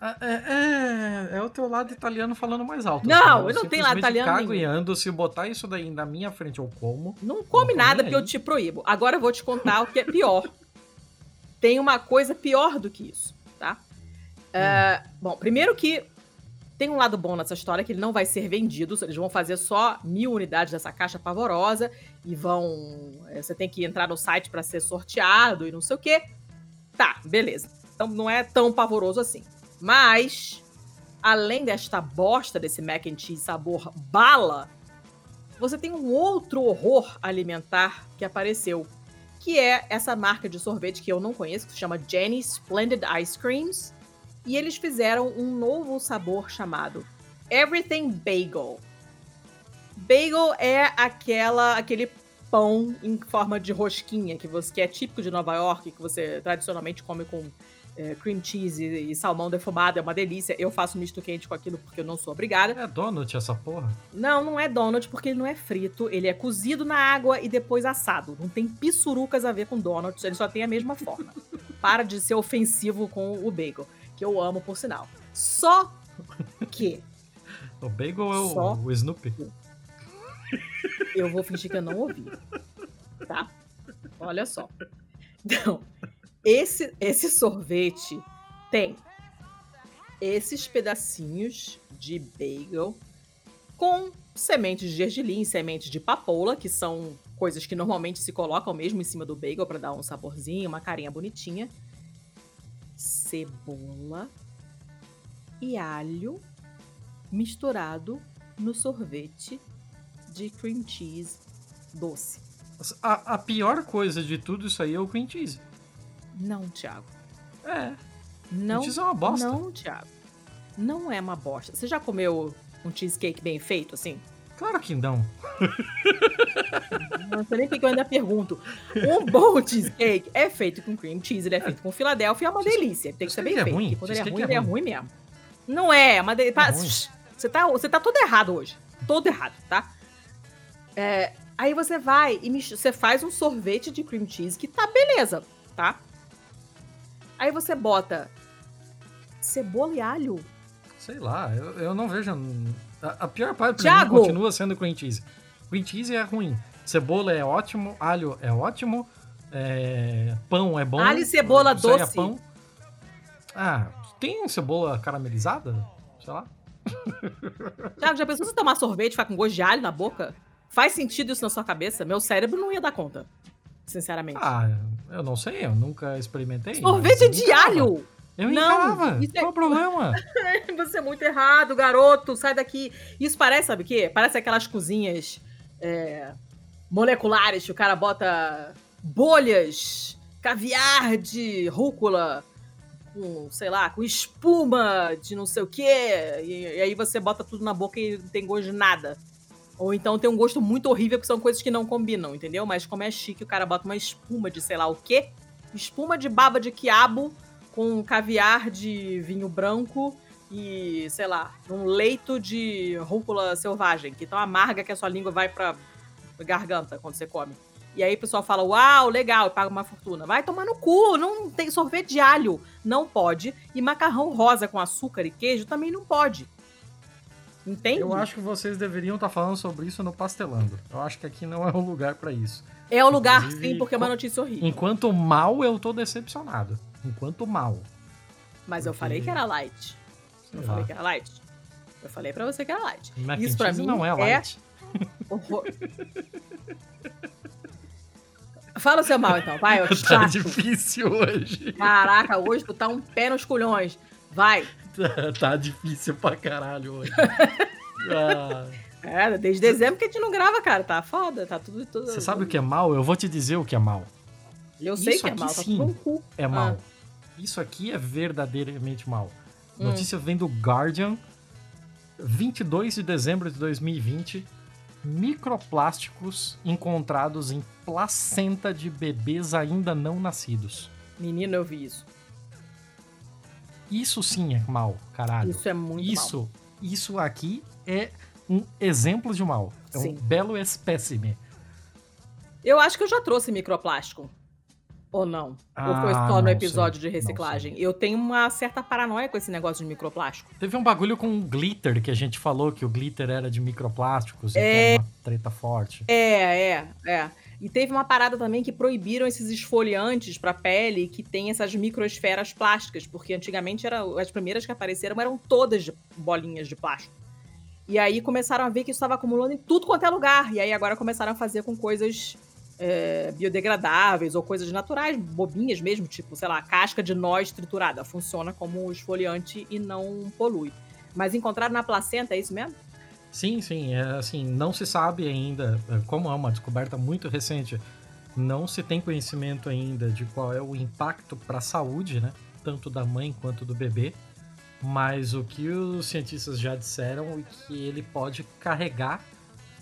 É, é, é o teu lado italiano falando mais alto. Não, assim, eu não tenho lado italiano cago nenhum. e ando, se botar isso daí na minha frente eu como. Não come tô nada porque eu te proíbo. Agora eu vou te contar o que é pior. Tem uma coisa pior do que isso, tá? É, bom, primeiro que tem um lado bom nessa história que ele não vai ser vendido. Eles vão fazer só mil unidades dessa caixa pavorosa e vão. é, Você tem que entrar no site pra ser sorteado e não sei o quê. Tá, beleza. Então não é tão pavoroso assim. Mas, além desta bosta desse mac and cheese sabor bala, você tem um outro horror alimentar que apareceu, que é essa marca de sorvete que eu não conheço, que se chama Jenny Splendid Ice Creams, e eles fizeram um novo sabor chamado Everything Bagel. Bagel é aquela aquele pão em forma de rosquinha que você que é típico de Nova York, que você tradicionalmente come com é, cream cheese e, e salmão defumado, é uma delícia. Eu faço misto quente com aquilo porque eu não sou obrigada. É donut essa porra? Não, não é donut porque ele não é frito, ele é cozido na água e depois assado. Não tem pissurucas a ver com donuts, ele só tem a mesma forma. Para de ser ofensivo com o bagel, que eu amo por sinal. Só que O bagel é o, o Snoopy. eu vou fingir que eu não ouvi. Tá? Olha só. Então, esse, esse sorvete tem esses pedacinhos de bagel com sementes de gergelim, sementes de papoula, que são coisas que normalmente se colocam mesmo em cima do bagel para dar um saborzinho, uma carinha bonitinha. Cebola e alho misturado no sorvete de cream cheese doce. A, a pior coisa de tudo isso aí é o cream cheese. Não, Thiago. É, Não. cream cheese é uma bosta. Não, Thiago. Não é uma bosta. Você já comeu um cheesecake bem feito, assim? Claro que não. Não sei nem porque eu ainda pergunto. Um bom cheesecake é feito com cream cheese, ele é feito com Philadelphia, é uma delícia. Tem que ser bem Cheesecake é feito. ruim, quando ele é ruim, é ele é ruim. mesmo. Não é, mas de... tá- ruim. você tá, você tá todo errado hoje. Todo errado, tá? É, aí você vai e você faz um sorvete de cream cheese que tá beleza, tá? Aí você bota cebola e alho. Sei lá, eu, eu não vejo. A, a pior parte pra Thiago! mim continua sendo cream cheese. Cream cheese é ruim. Cebola é ótimo, alho é ótimo, é, pão é bom. Alho e cebola é doce. pão. Ah, tem cebola caramelizada? Sei lá. Thiago, já pensou você tomar sorvete e ficar com gosto de alho na boca? Faz sentido isso na sua cabeça? Meu cérebro não ia dar conta. Sinceramente. Ah, eu não sei, eu nunca experimentei. sorvete de alho! Eu Não, encarava. isso é- Qual o problema? Você é muito errado, garoto. Sai daqui. Isso parece, sabe o quê? Parece aquelas cozinhas é, moleculares que o cara bota bolhas, caviar de rúcula, com, sei lá, com espuma de não sei o quê. E, e aí você bota tudo na boca e não tem gosto de nada. Ou então tem um gosto muito horrível, que são coisas que não combinam, entendeu? Mas como é chique, o cara bota uma espuma de sei lá o quê. Espuma de baba de quiabo com caviar de vinho branco e, sei lá, um leito de rúcula selvagem, que tão amarga que a sua língua vai pra garganta quando você come. E aí o pessoal fala, uau, legal, e paga uma fortuna. Vai tomar no cu, não tem sorvete de alho, não pode. E macarrão rosa com açúcar e queijo também não pode. Entende? Eu acho que vocês deveriam estar falando sobre isso no Pastelando. Eu acho que aqui não é o lugar pra isso. É o lugar, Inclusive, sim, porque é uma notícia horrível. Enquanto mal, eu tô decepcionado. Enquanto mal. Mas eu porque- falei que era light. Sei Eu lá. falei que era light. Eu falei pra você que era light. Mac Isso cheese mim não é é- light. Horror. Fala o seu mal, então. Vai, ô tá chato. difícil hoje. Caraca, hoje tu tá um pé nos culhões. Vai. Tá, tá difícil pra caralho hoje. Ah, É, desde dezembro que a gente não grava, cara. Tá foda, tá tudo... tudo você sabe o que é mal? Eu vou te dizer o que é mal. Eu sei Isso que é mal, tá sim tudo no cu. É mal. Isso aqui é verdadeiramente mal. Notícia vem do Guardian, 22 de dezembro de 2020. Microplásticos encontrados em placenta de bebês ainda não nascidos. Menino, eu vi isso. Isso sim é mal, caralho. Isso é muito mal. Isso, isso aqui é um exemplo de mal. É Sim. um belo espécime. Eu acho que eu já trouxe microplástico. Ou não? Ou foi Ah, só no episódio sei, de reciclagem? Eu tenho uma certa paranoia com esse negócio de microplástico. Teve um bagulho com glitter que a gente falou que o glitter era de microplásticos e É. que era uma treta forte. É, é, é. E teve uma parada também que proibiram esses esfoliantes para pele que tem essas microesferas plásticas, porque antigamente era, as primeiras que apareceram eram todas de bolinhas de plástico. E aí começaram a ver que isso estava acumulando em tudo quanto é lugar. E aí agora começaram a fazer com coisas é, biodegradáveis ou coisas naturais, bobinhas mesmo, tipo, sei lá, casca de noz triturada. Funciona como esfoliante e não polui. Mas encontraram na placenta, é isso mesmo? Sim, sim, é assim, não se sabe ainda, é, como é uma descoberta muito recente, não se tem conhecimento ainda de qual é o impacto para a saúde, né, tanto da mãe quanto do bebê, mas o que os cientistas já disseram é que ele pode carregar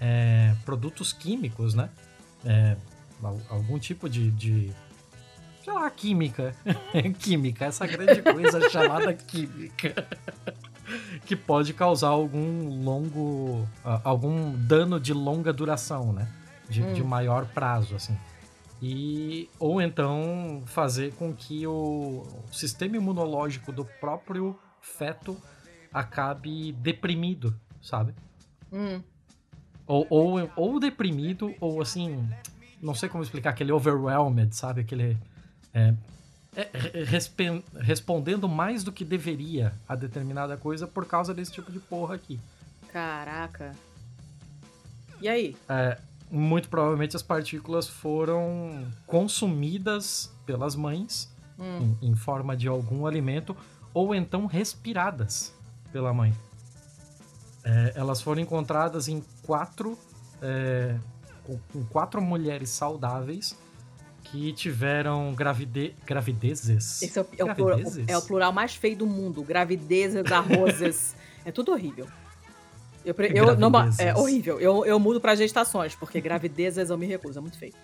é, produtos químicos, né, é, al- algum tipo de, de sei lá, química, química, essa grande coisa chamada química que pode causar algum longo. algum dano de longa duração, né? De, Hum. de maior prazo, assim. E. Ou então fazer com que o sistema imunológico do próprio feto acabe deprimido, sabe? Hum. Ou, ou, ou deprimido, ou assim. Não sei como explicar, aquele overwhelmed, sabe? Aquele. é, é, re- respen- respondendo mais do que deveria a determinada coisa por causa desse tipo de porra aqui. Caraca. E aí? É, muito provavelmente as partículas foram consumidas pelas mães Hum. em, em forma de algum alimento ou então respiradas pela mãe. É, elas foram encontradas em quatro, é, com, com quatro mulheres saudáveis que tiveram gravide, gravidezes. Esse é o, é o plural, é o plural mais feio do mundo. Gravidezes, arrozes. é tudo horrível. Eu, eu, não, é horrível. Eu, eu mudo pra gestações, porque gravidezes eu me recuso. É muito feio.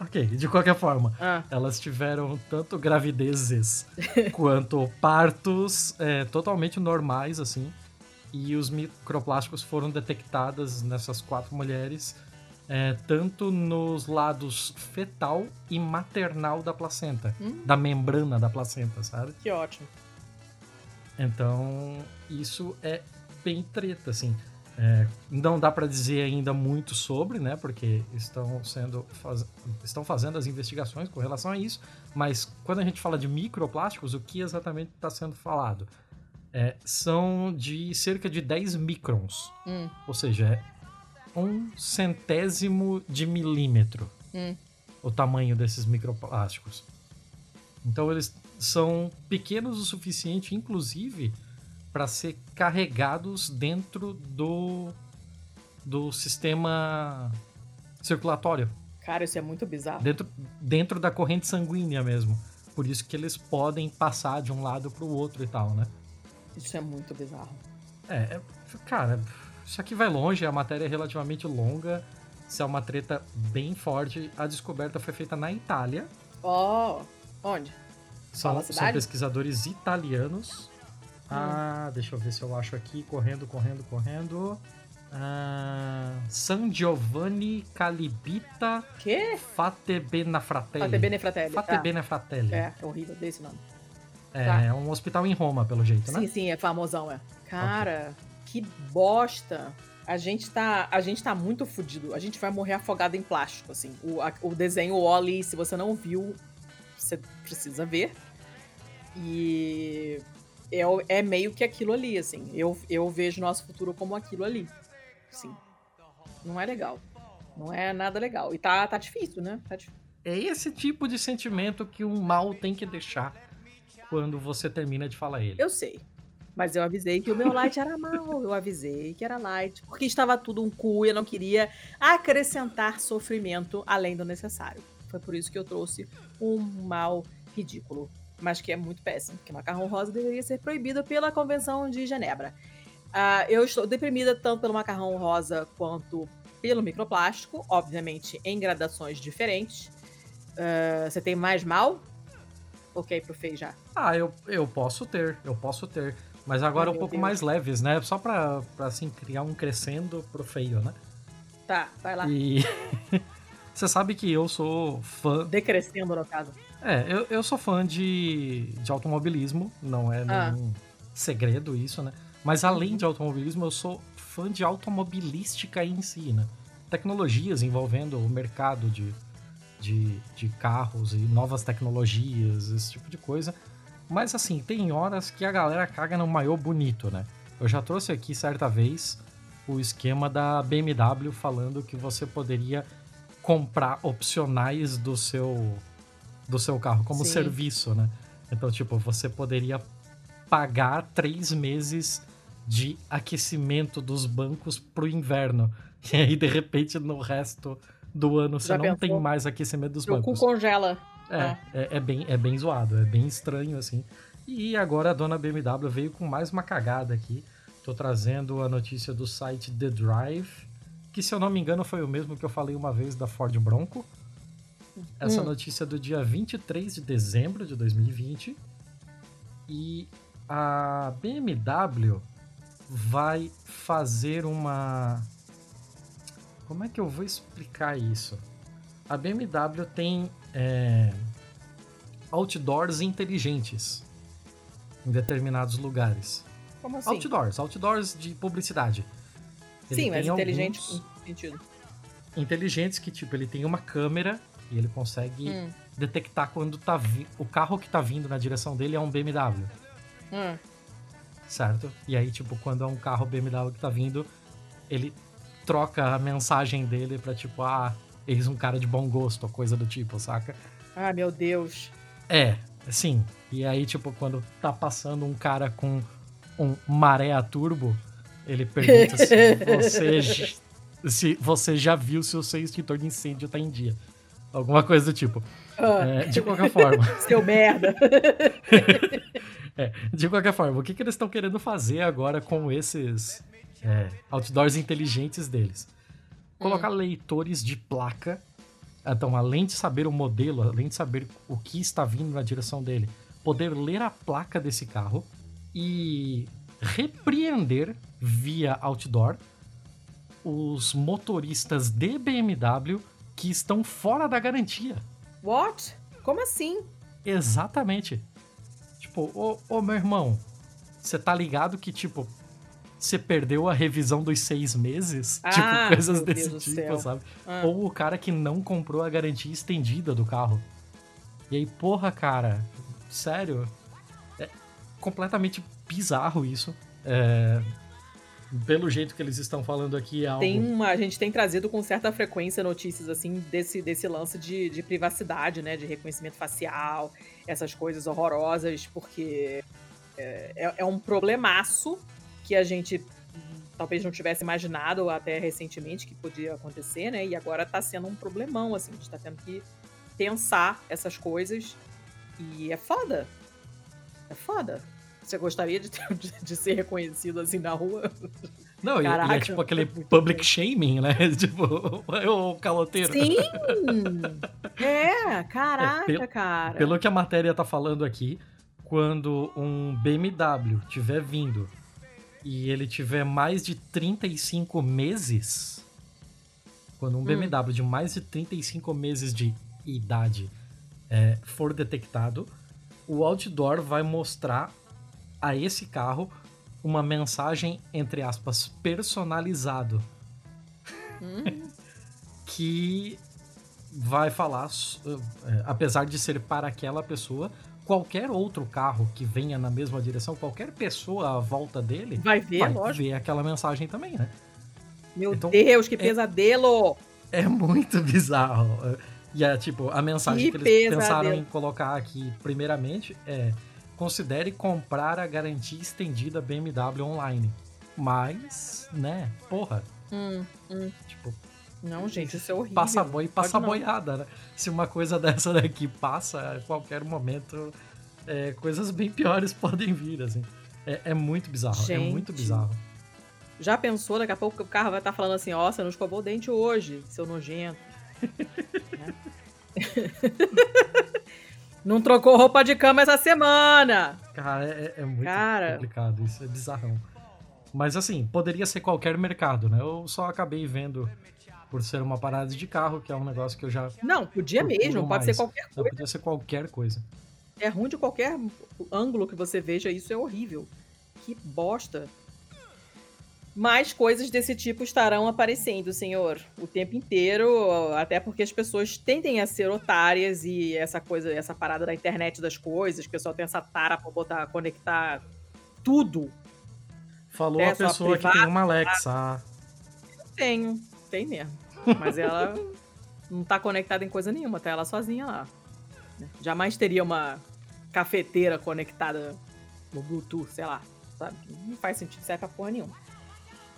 Ok, de qualquer forma. Ah, Elas tiveram tanto gravidezes quanto partos é, totalmente normais, assim. E os microplásticos foram detectados nessas quatro mulheres, é, tanto nos lados fetal e maternal da placenta, Hum. da membrana da placenta, sabe? que ótimo. Então, isso é bem treta, assim. É, não dá pra dizer ainda muito sobre, né? Porque estão sendo faz... estão fazendo as investigações com relação a isso. Mas quando a gente fala de microplásticos, o que exatamente está sendo falado? É, são de cerca de 10 microns. Hum. Ou seja, é um centésimo de milímetro Hum. o tamanho desses microplásticos. Então eles são pequenos o suficiente, inclusive, para ser carregados dentro do, do sistema circulatório, Cara, isso é muito bizarro. dentro, dentro da corrente sanguínea mesmo. Por isso que eles podem passar de um lado para o outro e tal, né? Isso é muito bizarro. É, é, cara, isso aqui vai longe, a matéria é relativamente longa, isso é uma treta bem forte. A descoberta foi feita na Itália. Ó, onde? São, são pesquisadores italianos. Ah, deixa eu ver se eu acho aqui. Correndo, correndo, correndo. Ah, San Giovanni Calibita Quê? Fate Bene Fratelli. Fate Bene Fratelli. Fate tá. Bene Fratelli. É, é horrível desse nome. É, tá. é um hospital em Roma, pelo jeito, né? Sim, sim, é famosão, é. Cara, que bosta. A gente tá, a gente tá muito fudido. A gente vai morrer afogado em plástico, assim. O, a- o desenho Oli, se você não viu, você precisa ver. E é, o- é meio que aquilo ali, assim. Eu, eu vejo nosso futuro como aquilo ali. Sim. Não é legal. Não é nada legal. E tá, tá difícil, né? Tá difícil. É esse tipo de sentimento que um mal tem que deixar quando você termina de falar ele. Eu sei. Mas eu avisei que o meu light era mal. Eu avisei que era light. Porque estava tudo um cu e eu não queria acrescentar sofrimento além do necessário. Foi por isso que eu trouxe um mal ridículo. Mas que é muito péssimo. Porque macarrão rosa deveria ser proibido pela Convenção de Genebra. Ah, eu estou deprimida tanto pelo macarrão rosa quanto pelo microplástico. Obviamente em gradações diferentes. Ah, você tem mais mal? Ok, pro Fei já. Ah, eu, eu posso ter, eu posso ter. Mas agora Ai, um pouco Deus. mais leves, né? Só pra, pra assim, criar um crescendo pro feio, né? Tá, vai lá. E Você sabe que eu sou fã. Decrescendo, no caso. É, eu, eu sou fã de, de automobilismo, não é Ah. nenhum segredo isso, né? Mas além de automobilismo, eu sou fã de automobilística em si, né? Tecnologias envolvendo o mercado de, de, de carros e novas tecnologias, esse tipo de coisa. Mas assim, tem horas que a galera caga no maiô bonito, né? Eu já trouxe aqui certa vez o esquema da BMW falando que você poderia comprar opcionais do seu do seu carro como Sim. serviço, né? Então, tipo, você poderia pagar três meses de aquecimento dos bancos pro inverno. E aí, de repente, no resto do ano, você Já não pensou? tem mais aquecimento dos Seu cu bancos. congela. É, Ah. é, é bem, é bem zoado, é bem estranho, assim. E agora a dona BMW veio com mais uma cagada aqui. Tô trazendo a notícia do site The Drive, que se eu não me engano foi o mesmo que eu falei uma vez da Ford Bronco. Essa Hum. notícia é do dia 23 de dezembro de 2020. E a BMW vai fazer uma. Como é que eu vou explicar isso? A BMW tem é, outdoors inteligentes em determinados lugares. Como assim? Outdoors, outdoors de publicidade. Ele Sim, mas inteligente alguns sentido. inteligentes que tipo ele tem uma câmera e ele consegue Hum. detectar quando tá vi- o carro que tá vindo na direção dele é um BMW, Hum. certo? E aí tipo quando é um carro BMW que tá vindo, ele troca a mensagem dele pra tipo ah, eis um cara de bom gosto, ou coisa do tipo, saca? Ah, meu Deus. É, sim. E aí, tipo, quando tá passando um cara com um maré a turbo, ele pergunta se você, se você já viu se o seu extintor de incêndio tá em dia. Alguma coisa do tipo. Ah, É, de qualquer forma. Seu merda. É, de qualquer forma, o que, que eles estão querendo fazer agora com esses é, outdoors inteligentes deles? Colocar leitores de placa. Então, além de saber o modelo, além de saber o que está vindo na direção dele, poder ler a placa desse carro e repreender via outdoor os motoristas de BMW que estão fora da garantia. What? Como assim? Exatamente. Tipo, ô, ô meu irmão, você tá ligado que, tipo, você perdeu a revisão dos seis meses? Ah, tipo, coisas desse Deus tipo, céu. sabe? Ah. Ou o cara que não comprou a garantia estendida do carro. E aí, porra, cara, sério? É completamente bizarro isso. É, Pelo jeito que eles estão falando aqui, é algo. Tem uma, a gente tem trazido com certa frequência notícias assim desse, desse lance de, de privacidade, né? De reconhecimento facial, essas coisas horrorosas, porque é, é- é um problemaço que a gente talvez não tivesse imaginado até recentemente que podia acontecer, né? E agora tá sendo um problemão, assim, a gente tá tendo que pensar essas coisas e é foda. É foda. Você gostaria de, ter- de- de ser reconhecido assim na rua? Não, e- e é Caraca, tipo aquele public bom. shaming, né? tipo, o caloteiro. Sim! É, caraca, É, pelo- cara. Pelo que a matéria tá falando aqui, quando um BMW tiver vindo e ele tiver mais de 35 meses, quando um BMW de mais de 35 meses de idade é, for detectado, o outdoor vai mostrar a esse carro uma mensagem, entre aspas, personalizado. que vai falar, é, apesar de ser para aquela pessoa, qualquer outro carro que venha na mesma direção, qualquer pessoa à volta dele, Vai ver, vai lógico. ver aquela mensagem também, né? Meu Então, Deus, que pesadelo! É muito bizarro. E é tipo, a mensagem Que que, eles pesadelo. pensaram em colocar aqui, primeiramente, é considere comprar a garantia estendida BMW online. Mas, né, porra, Hum, hum. tipo, Não, gente, isso é horrível. passa boi, passa boiada, né? Se uma coisa dessa daqui passa, a qualquer momento, é, coisas bem piores podem vir, assim. É, é muito bizarro, é muito Gente. bizarro. Já pensou, daqui a pouco o carro vai estar falando assim, ó, você não escovou o dente hoje, seu nojento. Né? não trocou roupa de cama essa semana. Cara, é, é muito Cara. complicado, isso é bizarrão. Mas assim, poderia ser qualquer mercado, né? Eu só acabei vendo por ser uma parada de carro, que é um negócio que eu já. Não, podia mesmo, pode mais. ser qualquer Não, coisa. podia ser qualquer coisa. É ruim de qualquer ângulo que você veja, isso é horrível. Que bosta. Mais coisas desse tipo estarão aparecendo, senhor, o tempo inteiro, até porque as pessoas tendem a ser otárias e essa coisa, essa parada da internet das coisas, o pessoal tem essa tara pra botar, conectar tudo. Falou É, a pessoa que privado, tem uma Alexa. Tenho, tem mesmo. Mas ela não tá conectada em coisa nenhuma, tá ela sozinha lá. Jamais teria uma cafeteira conectada no Bluetooth, sei lá, sabe? Não faz sentido, serve pra porra nenhuma.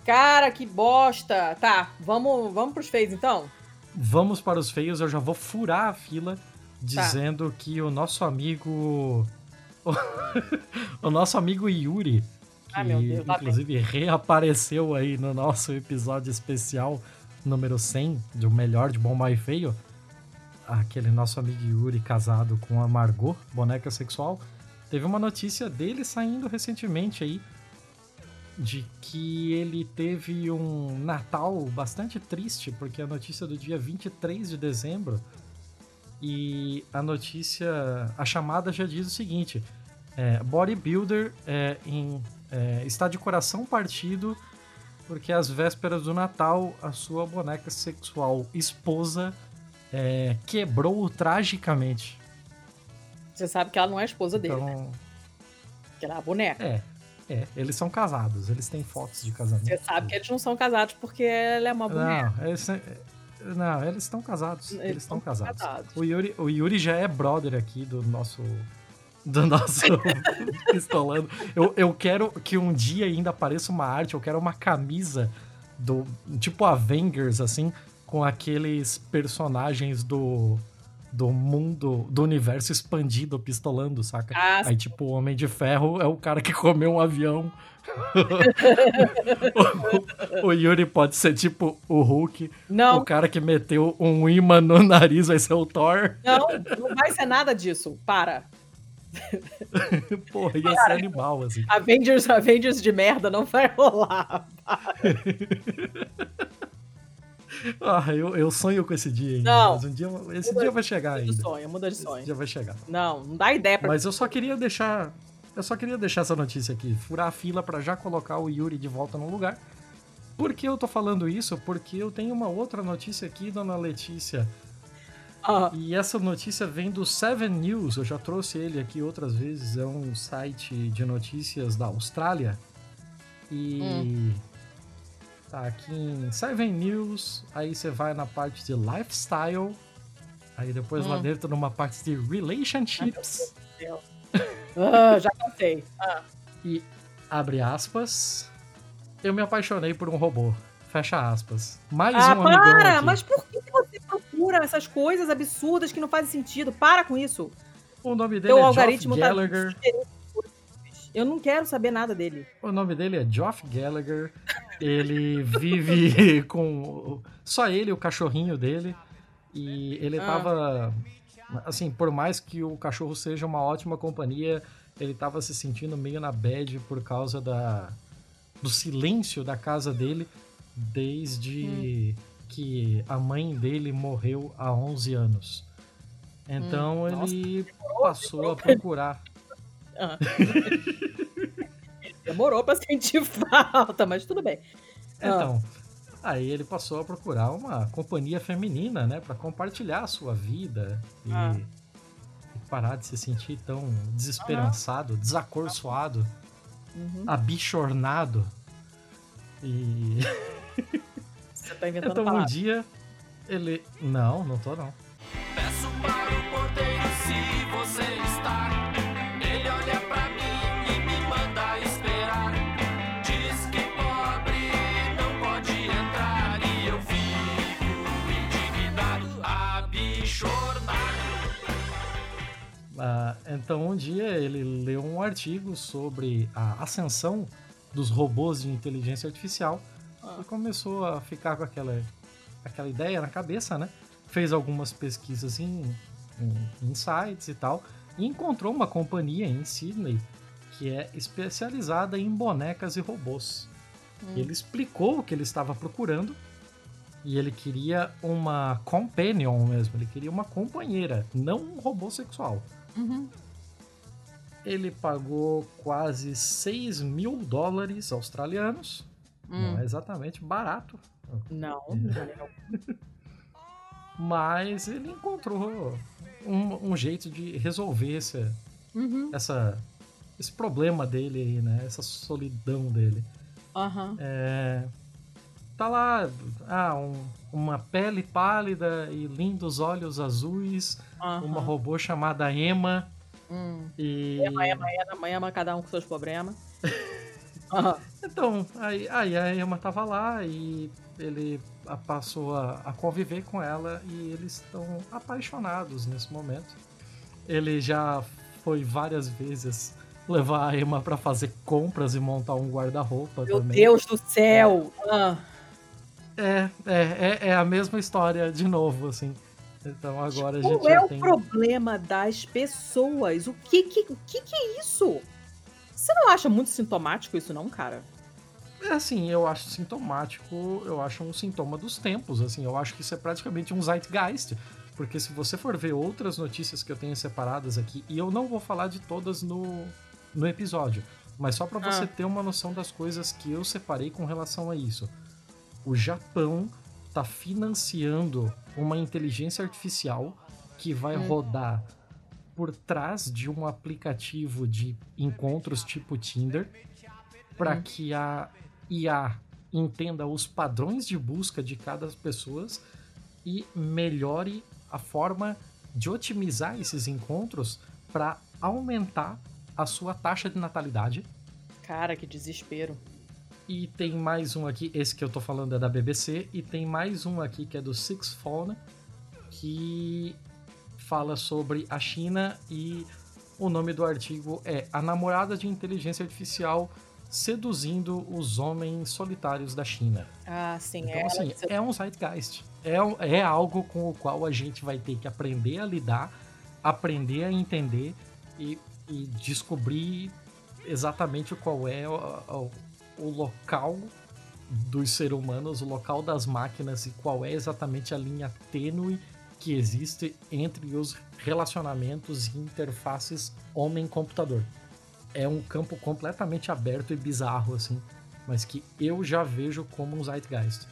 Cara, que bosta! Tá, vamos, vamos pros feios então? Vamos para os feios, eu já vou furar a fila Tá. dizendo que o nosso amigo. o nosso amigo Yuri, que Ai, meu Deus, inclusive reapareceu aí no nosso episódio especial número 100 do Melhor de Bom, Mal e Feio. Aquele nosso amigo Yuri casado com a Margot, boneca sexual. Teve uma notícia dele saindo recentemente aí de que ele teve um Natal bastante triste, porque a notícia do dia 23 de dezembro e a notícia, a chamada já diz o seguinte: é, bodybuilder é, em, é, está de coração partido porque às vésperas do Natal a sua boneca sexual esposa é, quebrou tragicamente. Você sabe que ela não é a esposa dele, né? Então, Que ela é a boneca. é, é, eles são casados, eles têm fotos de casamento. Você sabe que eles não são casados porque ela é uma boneca. Não, eles, não, eles estão casados. Eles Eles estão estão casados. casados. O Yuri, o Yuri já é brother aqui do nosso. Do nosso pistolando. Eu, eu quero que um dia ainda apareça uma arte, eu quero uma camisa do. Tipo Avengers, assim, com aqueles personagens do. Do mundo, do universo expandido pistolando, saca? Ah, Aí, tipo, o Homem de Ferro é o cara que comeu um avião. o, o Yuri pode ser tipo o Hulk. Não, O cara que meteu um imã no nariz vai ser o Thor. não, não vai ser nada disso. Para. Porra, ia ser animal, assim. Avengers, Avengers de merda não vai rolar. Ah, eu, eu sonho com esse dia ainda. Não. Mas um dia, esse Muda- dia vai chegar Muda de ainda. sonho, muda de Esse sonho. dia vai chegar. Não, não dá ideia pra Mas eu só queria deixar. Eu só queria deixar essa notícia aqui, furar a fila pra já colocar o Yuri de volta no lugar. Por que eu tô falando isso? Porque eu tenho uma outra notícia aqui, dona Letícia. Ah, E essa notícia vem do Seven News, eu já trouxe ele aqui outras vezes, é um site de notícias da Austrália. E tá aqui em Seven News, aí você vai na parte de lifestyle, aí depois lá Hum. dentro numa parte de relationships ah, já cansei. Ah, e abre aspas, eu me apaixonei por um robô. Fecha aspas. Mais Ah, um amigão para! aqui. Mas por que você procura essas coisas absurdas que não fazem sentido? Para com isso. O nome dele Teu é Geoff algoritmo tá Gallagher. Eu não quero saber nada dele. O nome dele é Geoff Gallagher. Ele vive com só ele, o cachorrinho dele. E ele Ah. tava. Assim, por mais que o cachorro seja uma ótima companhia, ele tava se sentindo meio na bad por causa da, do silêncio da casa dele desde que a mãe dele morreu há 11 anos. Então Hum, ele passou a procurar Ah. Demorou pra sentir falta, mas tudo bem. Ah, Então, aí ele passou a procurar uma companhia feminina, né, Pra compartilhar a sua vida e, Ah. e parar de se sentir tão desesperançado, desacorçoado, uhum. abichornado. E Você tá inventando então um palavras. dia ele, não, não tô não. Peço para o porteiro se você está. Ele olha pra mim e me manda esperar. Diz que pobre não pode entrar. E eu fico indignado, abichornado. Ah, então um dia ele leu um artigo sobre a ascensão dos robôs de inteligência artificial. E começou a ficar com aquela, aquela ideia na cabeça, né? Fez algumas pesquisas em, em, em sites e tal e encontrou uma companhia em Sydney que é especializada em bonecas e robôs. Hum. Ele explicou o que ele estava procurando E ele queria uma companion mesmo, ele queria uma companheira, não um robô sexual. Uhum. Ele pagou quase 6 mil dólares australianos. Hum. Não é exatamente barato, Não, Uhum. não. mas ele encontrou um, um jeito de resolver esse, Uhum. essa, esse problema dele aí, né? Essa solidão dele. Aham. É, tá lá, ah, um- uma pele pálida e lindos olhos azuis, aham. uma robô chamada Emma Hum. e... Ema, ema, ema, ema, cada um com seus problemas. Então, aí, aí a Emma tava lá e ele passou a, a conviver com ela e eles estão apaixonados nesse momento. Ele já foi várias vezes levar a Emma pra fazer compras e montar um guarda-roupa Meu também. Deus do céu! Ah. É, é, é, é a mesma história de novo, assim. Então agora a gente Qual é o tem. problema das pessoas? O que que, o que que é isso? Você não acha muito sintomático isso não, cara? É assim, eu acho sintomático, eu acho um sintoma dos tempos, assim, eu acho que isso é praticamente um zeitgeist, porque se você for ver outras notícias que eu tenho separadas aqui, e eu não vou falar de todas no, no episódio, mas só pra você Ah. ter uma noção das coisas que eu separei com relação a isso. O Japão tá financiando uma inteligência artificial que vai Hum. rodar por trás de um aplicativo de encontros tipo Tinder para Hum. que a IA entenda os padrões de busca de cada pessoa e melhore a forma de otimizar esses encontros para aumentar a sua taxa de natalidade. Cara, que desespero. E tem mais um aqui, esse que eu tô falando é da BBC, e tem mais um aqui que é do Six Phone, que fala sobre a China e o nome do artigo é A Namorada de Inteligência Artificial Seduzindo os Homens Solitários da China. Ah, sim. Então, é assim, é um zeitgeist. É, é algo com o qual a gente vai ter que aprender a lidar, aprender a entender e, e descobrir exatamente qual é o, o- o local dos seres humanos, o local das máquinas e qual é exatamente a linha tênue que existe entre os relacionamentos e interfaces homem-computador. É um campo completamente aberto e bizarro, assim, mas que eu já vejo como um zeitgeist.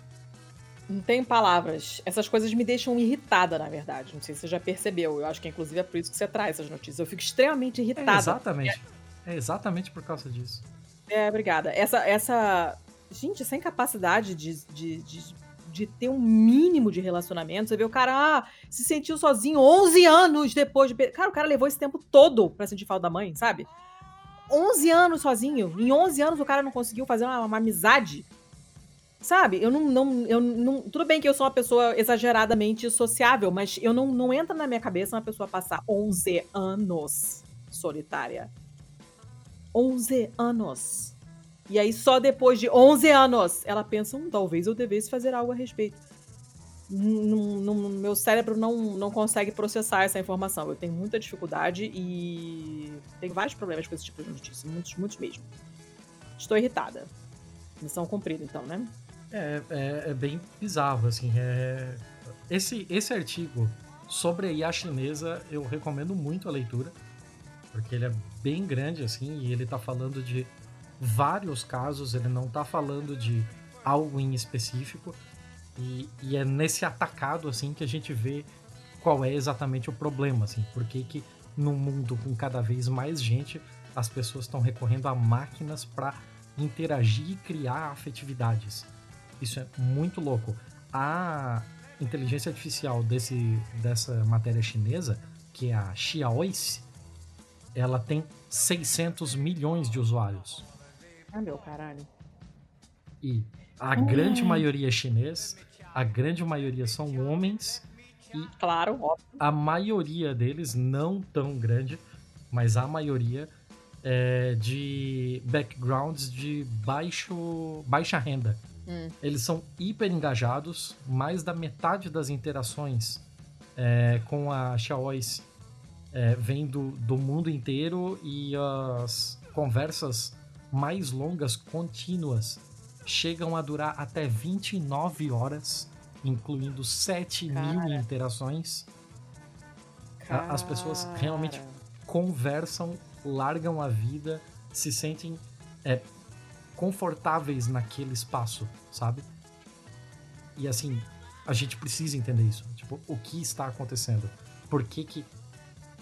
Não tem palavras. Essas coisas me deixam irritada, na verdade. Não sei se você já percebeu. Eu acho que, inclusive, é por isso que você traz essas notícias. Eu fico extremamente É irritada. exatamente. É exatamente por causa disso. É, obrigada. Essa, essa. Gente, essa incapacidade de, de, de, de ter um mínimo de relacionamento. Você vê o cara, ah, se sentiu sozinho 11 anos depois de. Cara, o cara levou esse tempo todo pra sentir falta da mãe, sabe? 11 anos sozinho. Em 11 anos o cara não conseguiu fazer uma, uma amizade. Sabe? Eu não, não, eu não. Tudo bem que eu sou uma pessoa exageradamente sociável, mas eu não, não entra na minha cabeça uma pessoa passar 11 anos solitária. 11 anos. E aí, só depois de 11 anos, ela pensa, hum, talvez eu devesse fazer algo a respeito. Num- meu cérebro não, não consegue processar essa informação. Eu tenho muita dificuldade e tenho vários problemas com esse tipo de notícia. Muitos, muitos mesmo. Estou irritada. Missão cumprida, então, né? É, é, é bem bizarro, assim. É... Esse, esse artigo sobre a IA chinesa eu recomendo muito a leitura, porque ele é bem grande, assim, e ele tá falando de vários casos, ele não tá falando de algo em específico, e, e é nesse atacado, assim, que a gente vê qual é exatamente o problema, assim, por que que num mundo com cada vez mais gente, as pessoas estão recorrendo a máquinas para interagir e criar afetividades. Isso é muito louco. A inteligência artificial desse, dessa matéria chinesa, que é a Xiaoice, ela tem 600 milhões de usuários. Ah, meu caralho. E a grande maioria é chinês, a grande maioria são homens, Claro, óbvio. a maioria deles, não tão grande, mas a maioria é de backgrounds de baixo, baixa renda. Hum. Eles são hiper engajados, mais da metade das interações é, com a Xiaoice é, vem do, do mundo inteiro e as conversas mais longas, contínuas, chegam a durar até 29 horas incluindo 7 mil Cara. interações. A- as pessoas realmente Cara. conversam, largam a vida, se sentem é, confortáveis naquele espaço, sabe? E assim, a gente precisa entender isso. Tipo, o que está acontecendo? Por que, que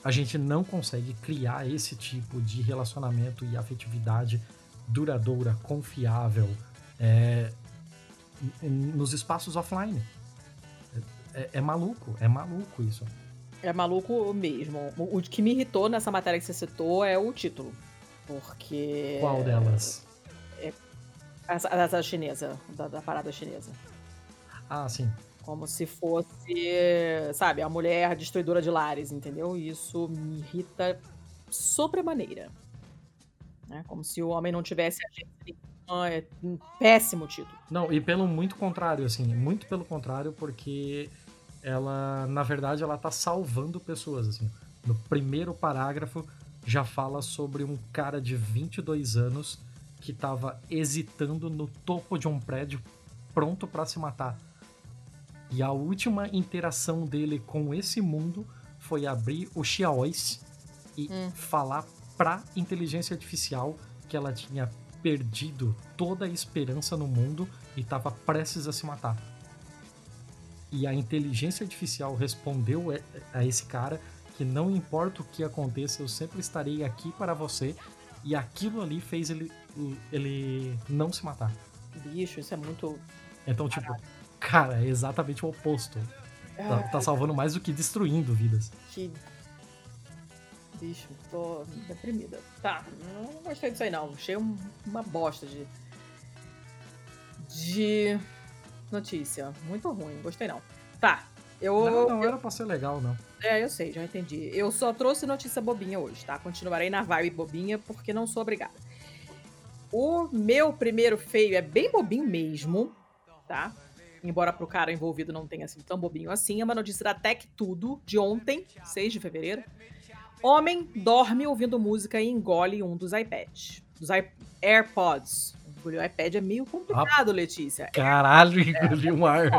a gente não consegue criar esse tipo de relacionamento e afetividade duradoura, confiável, é, nos espaços offline? É, é maluco, é maluco isso. É maluco mesmo. O que me irritou nessa matéria que você citou é o título. Porque. Qual delas? Essa, essa chinesa, da, da parada chinesa. Ah, sim. Como se fosse, sabe, a mulher destruidora de lares, entendeu? Isso me irrita sobremaneira. Né? Como se o homem não tivesse. É um péssimo título. Não, e pelo muito contrário, assim, muito pelo contrário, porque ela, na verdade, ela tá salvando pessoas, assim. No primeiro parágrafo já fala sobre um cara de 22 anos que tava hesitando no topo de um prédio, pronto pra se matar. E a última interação dele com esse mundo foi abrir o Xiaois e Hum. falar pra inteligência artificial que ela tinha perdido toda a esperança no mundo e estava prestes a se matar. E a inteligência artificial respondeu a- esse cara que não importa o que aconteça, eu sempre estarei aqui para você. E aquilo ali fez ele, ele não se matar. Bicho, isso é muito. Então, tipo, cara, é exatamente o oposto. Tá, tá salvando mais do que destruindo vidas. Que. Bicho, tô deprimida. Tá, não gostei disso aí não. Achei um- uma bosta de. De. Notícia. Muito ruim, gostei não. Tá, eu. Não, não era pra ser legal, não. É, eu sei, já entendi. Eu só trouxe notícia bobinha hoje, tá? Continuarei na vibe bobinha porque não sou obrigada. O meu primeiro feio é bem bobinho mesmo, tá? Embora pro cara envolvido não tenha sido tão bobinho assim, é uma notícia da Tech Tudo, de ontem, 6 de fevereiro. Homem dorme ouvindo música e engole um dos iPads. Dos i- AirPods. Engolir o iPad é meio complicado, Letícia. Caralho, engoliu um ar.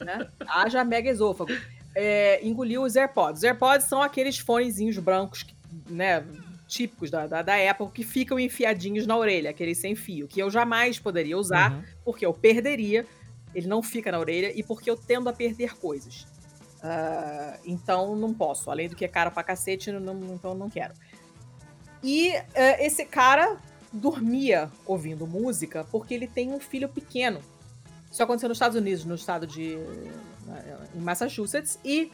né? Haja mega esôfago. É, engoliu os AirPods. Os AirPods são aqueles fonezinhos brancos, né, típicos da, da, da Apple, que ficam enfiadinhos na orelha, aqueles sem fio, que eu jamais poderia usar, Uhum. porque eu perderia, ele não fica na orelha, e porque eu tendo a perder coisas. Ah, então não posso. Além do que é caro pra cacete, não, então não quero. E eh, esse cara dormia ouvindo música porque ele tem um filho pequeno. Isso aconteceu nos Estados Unidos, no estado de em Massachusetts, e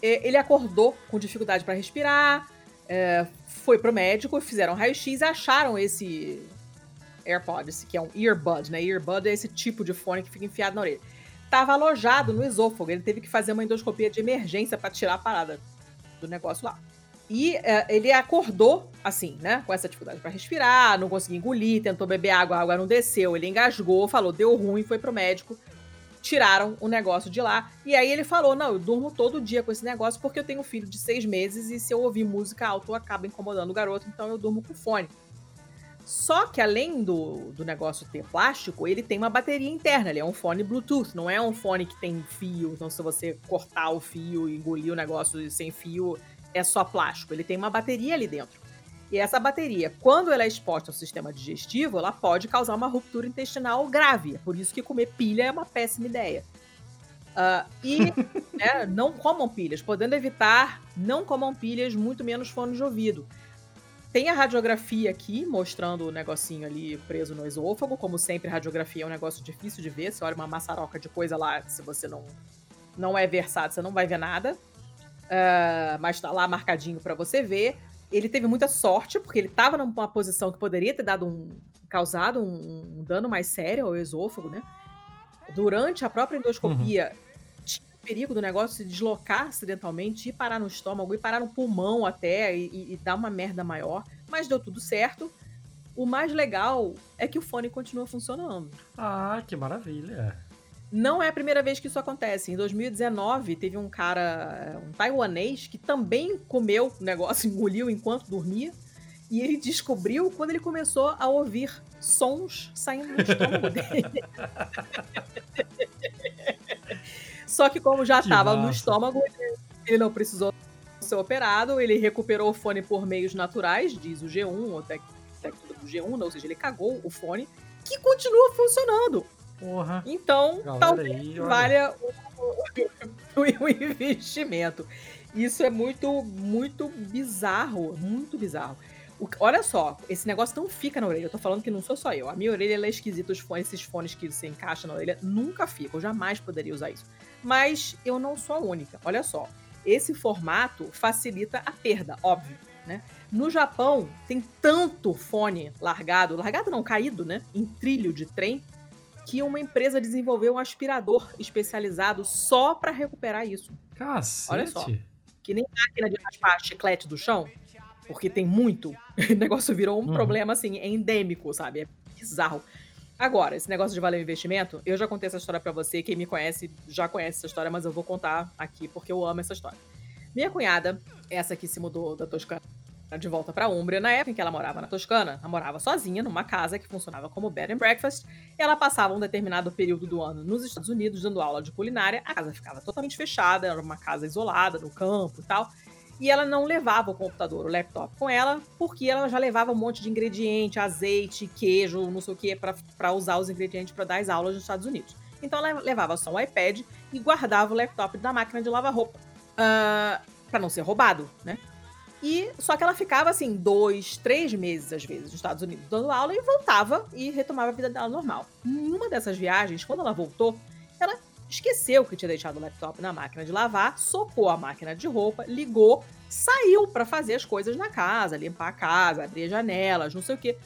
eh, ele acordou com dificuldade para respirar, eh, foi pro médico, fizeram raio-x e acharam esse AirPod, esse que é um earbud, né? Earbud é esse tipo de fone que fica enfiado na orelha. Tava alojado no esôfago, ele teve que fazer uma endoscopia de emergência para tirar a parada do negócio lá. E eh, ele acordou assim, né? Com essa dificuldade para respirar, não conseguia engolir, tentou beber água, a água não desceu, ele engasgou, falou, deu ruim, foi pro médico tiraram o negócio de lá. E aí ele falou: Não, eu durmo todo dia com esse negócio porque eu tenho um filho de seis meses e se eu ouvir música alta acaba incomodando o garoto, então eu durmo com fone. Só que além do, do negócio ter plástico, ele tem uma bateria interna. Ele é um fone Bluetooth, não é um fone que tem fio. Então, se você cortar o fio e engolir o negócio sem fio, é só plástico. Ele tem uma bateria ali dentro. E essa bateria, quando ela é exposta ao sistema digestivo, ela pode causar uma ruptura intestinal grave. É por isso que comer pilha é uma péssima ideia. Ah, e né, não comam pilhas. Podendo evitar, não comam pilhas, muito menos fones de ouvido. Tem a radiografia aqui, mostrando o negocinho ali preso no esôfago. Como sempre, radiografia é um negócio difícil de ver. Você olha uma maçaroca de coisa lá, se você não, não é versado, você não vai ver nada. Ah, mas tá lá marcadinho para você ver. Ele teve muita sorte, porque ele estava numa posição que poderia ter dado um. causado um, um dano mais sério ao esôfago, né? Durante a própria endoscopia, o perigo do negócio se deslocar acidentalmente, ir parar no estômago, ir parar no pulmão até e, e- e dar uma merda maior. Mas deu tudo certo. O mais legal é que o fone continua funcionando. Ah, que maravilha. Não é a primeira vez que isso acontece. Em 2019, teve um cara, um taiwanês, que também comeu o negócio, engoliu enquanto dormia. E ele descobriu quando ele começou a ouvir sons saindo do estômago dele. Só que como já estava no estômago, ele- não precisou ser operado, ele recuperou o fone por meios naturais, diz o G1, o técnico do G1, né? ou seja, ele cagou o fone, que continua funcionando. Porra. Então, Galera talvez aí, valha o, o- o investimento. Isso é muito, muito bizarro, muito bizarro. O- olha só, esse negócio não fica na orelha. Eu tô falando que não sou só eu. A minha orelha é esquisita, os fones, esses fones que você encaixa na orelha nunca ficam. Eu jamais poderia usar isso. Mas eu não sou a única. Olha só, esse formato facilita a perda, óbvio, né? No Japão, tem tanto fone largado, largado não, caído, né? Em trilho de trem, que uma empresa desenvolveu um aspirador especializado só para recuperar isso. Cacete. Olha só. Que nem máquina de raspar chiclete do chão, porque tem muito. O negócio virou um Uhum. problema, assim, é endêmico, sabe? É bizarro. Agora, esse negócio de valer o investimento, eu já contei essa história pra você. Quem me conhece já conhece essa história, mas eu vou contar aqui porque eu amo essa história. Minha cunhada, essa que se mudou da Toscana de volta pra Úmbria, na época em que ela morava na Toscana, ela morava sozinha numa casa que funcionava como bed and breakfast. Ela passava um determinado período do ano nos Estados Unidos dando aula de culinária. A casa ficava totalmente fechada, era uma casa isolada, no campo e tal. E ela não levava o computador, o laptop com ela, porque ela já levava um monte de ingrediente, azeite, queijo, não sei o que, para usar os ingredientes para dar as aulas nos Estados Unidos. Então ela levava só o iPad e guardava o laptop da máquina de lavar roupa. para não ser roubado, né? E só que ela ficava assim, dois, três meses às vezes nos Estados Unidos dando aula e voltava e retomava a vida dela normal. Em uma dessas viagens, quando ela voltou, ela esqueceu que tinha deixado o laptop na máquina de lavar, socou a máquina de roupa, ligou, saiu para fazer as coisas na casa, limpar a casa, abrir as janelas, não sei o quê.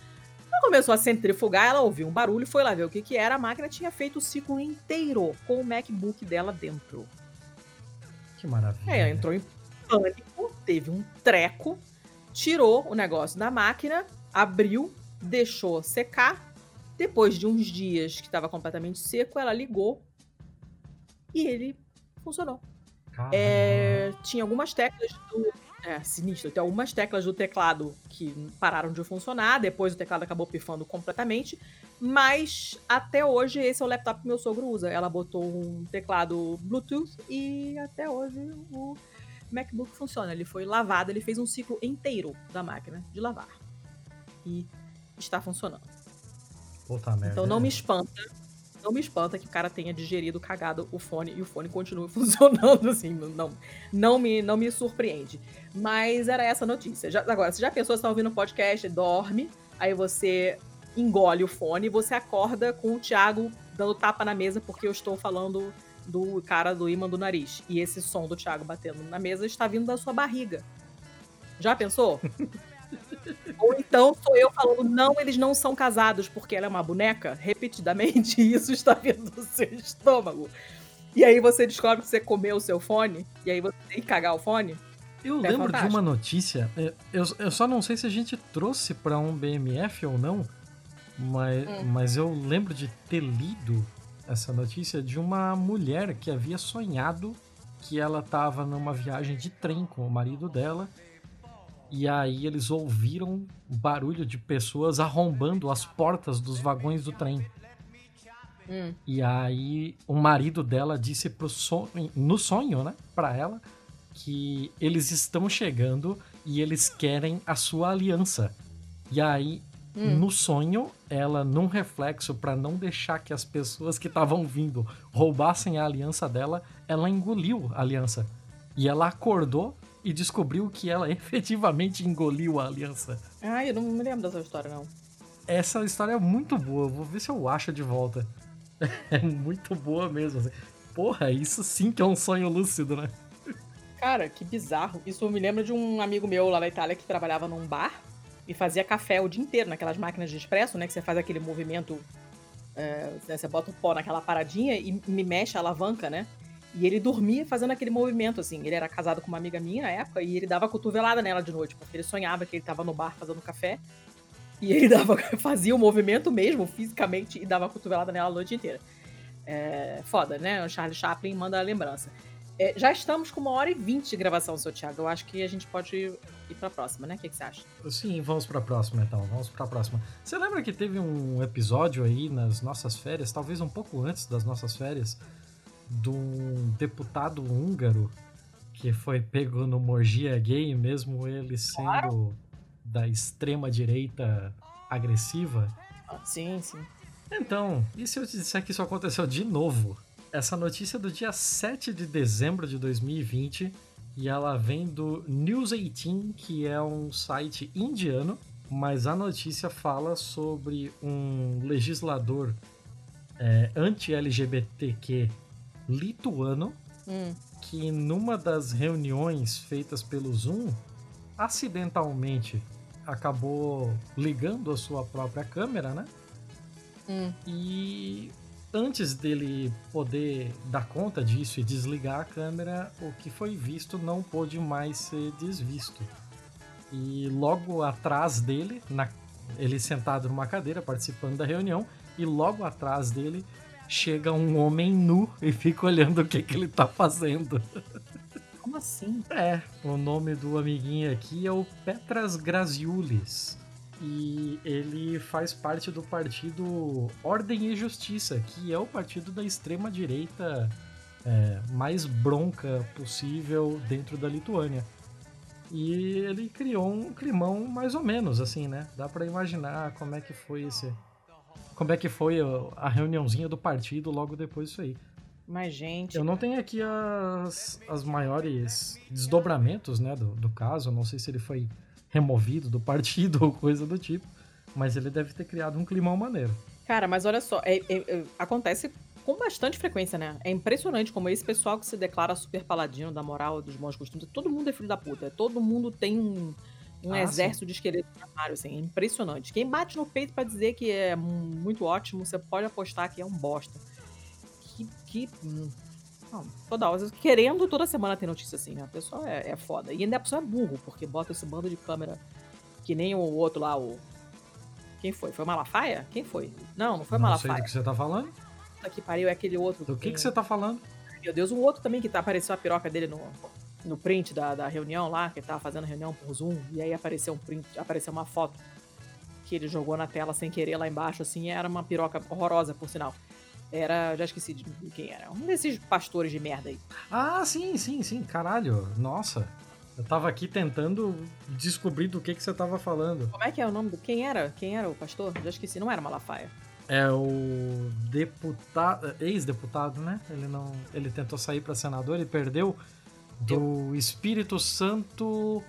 Quando começou a centrifugar, ela ouviu um barulho, foi lá ver o que, que era. A máquina tinha feito o ciclo inteiro com o MacBook dela dentro. Que maravilha. Aí ela entrou em pânico, teve um treco, tirou o negócio da máquina, abriu, deixou secar. Depois de uns dias que estava completamente seco, ela ligou e ele funcionou. É, tinha algumas teclas do. É, sinistro. Tem algumas teclas do teclado que pararam de funcionar. Depois o teclado acabou pifando completamente. Mas até hoje esse é o laptop que meu sogro usa. Ela botou um teclado Bluetooth e até hoje o MacBook funciona. Ele foi lavado, ele fez um ciclo inteiro da máquina de lavar. E está funcionando. Puta merda. Então não me espanta. Não me espanta que o cara tenha digerido, cagado o fone e o fone continue funcionando assim. Não, não, me, não me surpreende. Mas era essa a notícia. Já- agora, você já pensou, você tá ouvindo o podcast, dorme, aí você engole o fone e você acorda com o Thiago dando tapa na mesa porque eu estou falando do cara do imã do nariz. E esse som do Thiago batendo na mesa está vindo da sua barriga. Já pensou? Ou então sou eu falando, não, eles não são casados porque ela é uma boneca, repetidamente, e isso está vindo do seu estômago. E aí você descobre que você comeu o seu fone, e aí você tem que cagar o fone. Eu É lembro de fantástico. uma notícia, é, eu, eu só não sei se a gente trouxe pra um BMF ou não, mas, Hum. mas eu lembro de ter lido essa notícia de uma mulher que havia sonhado que ela tava numa viagem de trem com o marido dela e aí eles ouviram barulho de pessoas arrombando as portas dos vagões do trem. Hum. E aí o marido dela disse pro sonho, no sonho, né, para ela, que eles estão chegando e eles querem a sua aliança. E aí Hum. no sonho, ela num reflexo para não deixar que as pessoas que estavam vindo roubassem a aliança dela, ela engoliu a aliança. E ela acordou e descobriu que ela efetivamente engoliu a aliança. Ai, eu não me lembro dessa história, não. Essa história é muito boa, vou ver se eu acho de volta. É muito boa mesmo. assim. Porra, isso sim que é um sonho lúcido, né? Cara, que bizarro. Isso me lembra de um amigo meu lá na Itália que trabalhava num bar e fazia café o dia inteiro naquelas máquinas de expresso, né? Que você faz aquele movimento. é, você bota o pó naquela paradinha e me mexe a alavanca, né? E ele dormia fazendo aquele movimento, assim. Ele era casado com uma amiga minha na época e ele dava cotovelada nela de noite, porque ele sonhava que ele tava no bar fazendo café. E ele dava, fazia o movimento mesmo, fisicamente, e dava cotovelada nela a noite inteira. É, foda, né? O Charlie Chaplin manda a lembrança. É, já estamos com uma hora e vinte de gravação, seu Thiago. Eu acho que a gente pode ir ir pra próxima, né? O que, que você acha? Sim, vamos pra próxima então, vamos pra próxima. Você lembra que teve um episódio aí nas nossas férias, talvez um pouco antes das nossas férias, de um deputado húngaro que foi pego no morgia gay, mesmo ele sendo da extrema direita agressiva? Sim, sim. Então, e se eu te disser que isso aconteceu de novo? Essa notícia é do dia 7 de dezembro de 2020 e ela vem do News 18, que é um site indiano, mas a notícia fala sobre um legislador é, anti-LGBTQ lituano Hum. que numa das reuniões feitas pelo Zoom, acidentalmente acabou ligando a sua própria câmera, né? Hum. E antes dele poder dar conta disso e desligar a câmera, o que foi visto não pôde mais ser desvisto. E logo atrás dele, na- ele sentado numa cadeira participando da reunião, e logo atrás dele chega um homem nu e fica olhando o que, que ele tá fazendo. Como assim? É, o nome do amiguinho aqui é o Petras Graziulis. E ele faz parte do partido Ordem e Justiça, que é o partido da extrema-direita é, mais bronca possível dentro da Lituânia. E ele criou um climão mais ou menos, assim, né? Dá pra imaginar como é que foi esse. Como é que foi a- reuniãozinha do partido logo depois disso aí. Mas, gente. Eu não tenho aqui as, as maiores desdobramentos né, do, do caso. Eu não sei se ele foi removido do partido ou coisa do tipo. Mas ele deve ter criado um climão maneiro. Cara, mas olha só, é- é- é- acontece com bastante frequência, né? É impressionante como esse pessoal que se declara super paladino da moral dos bons costumes, todo mundo é filho da puta. Todo mundo tem um, um Ah, exército de esqueleto no armário, assim. É impressionante. Quem bate no peito pra dizer que é mu- muito ótimo, você pode apostar que é um bosta. Que. que hum, não, toda hora, querendo toda semana ter notícia assim, né? A pessoa é, é foda. E ainda a pessoa é burro, porque bota esse bando de câmera que nem o outro lá, o. Quem foi? Foi o Malafaia? Quem foi? Não, não foi o não sei Malafaia. do que você tá falando. Puta que pariu, é aquele outro. Do que, tem- que você tá falando? Meu Deus, um outro também que tá, apareceu a piroca dele no, no print da, da reunião lá, que ele tava fazendo a reunião por Zoom, e aí apareceu um print, apareceu uma foto que ele jogou na tela sem querer lá embaixo, assim, e era uma piroca horrorosa, por sinal. Era, já esqueci de quem era. Um desses pastores de merda aí. Ah, sim, sim, sim. Caralho. Nossa. Eu tava aqui tentando descobrir do que, que você tava falando. Como é que é o nome do. Quem era? Quem era o pastor? Já esqueci, não era Malafaia. É o deputado, ex-deputado, né? Ele não, ele tentou sair pra senador e perdeu do Espírito Santo.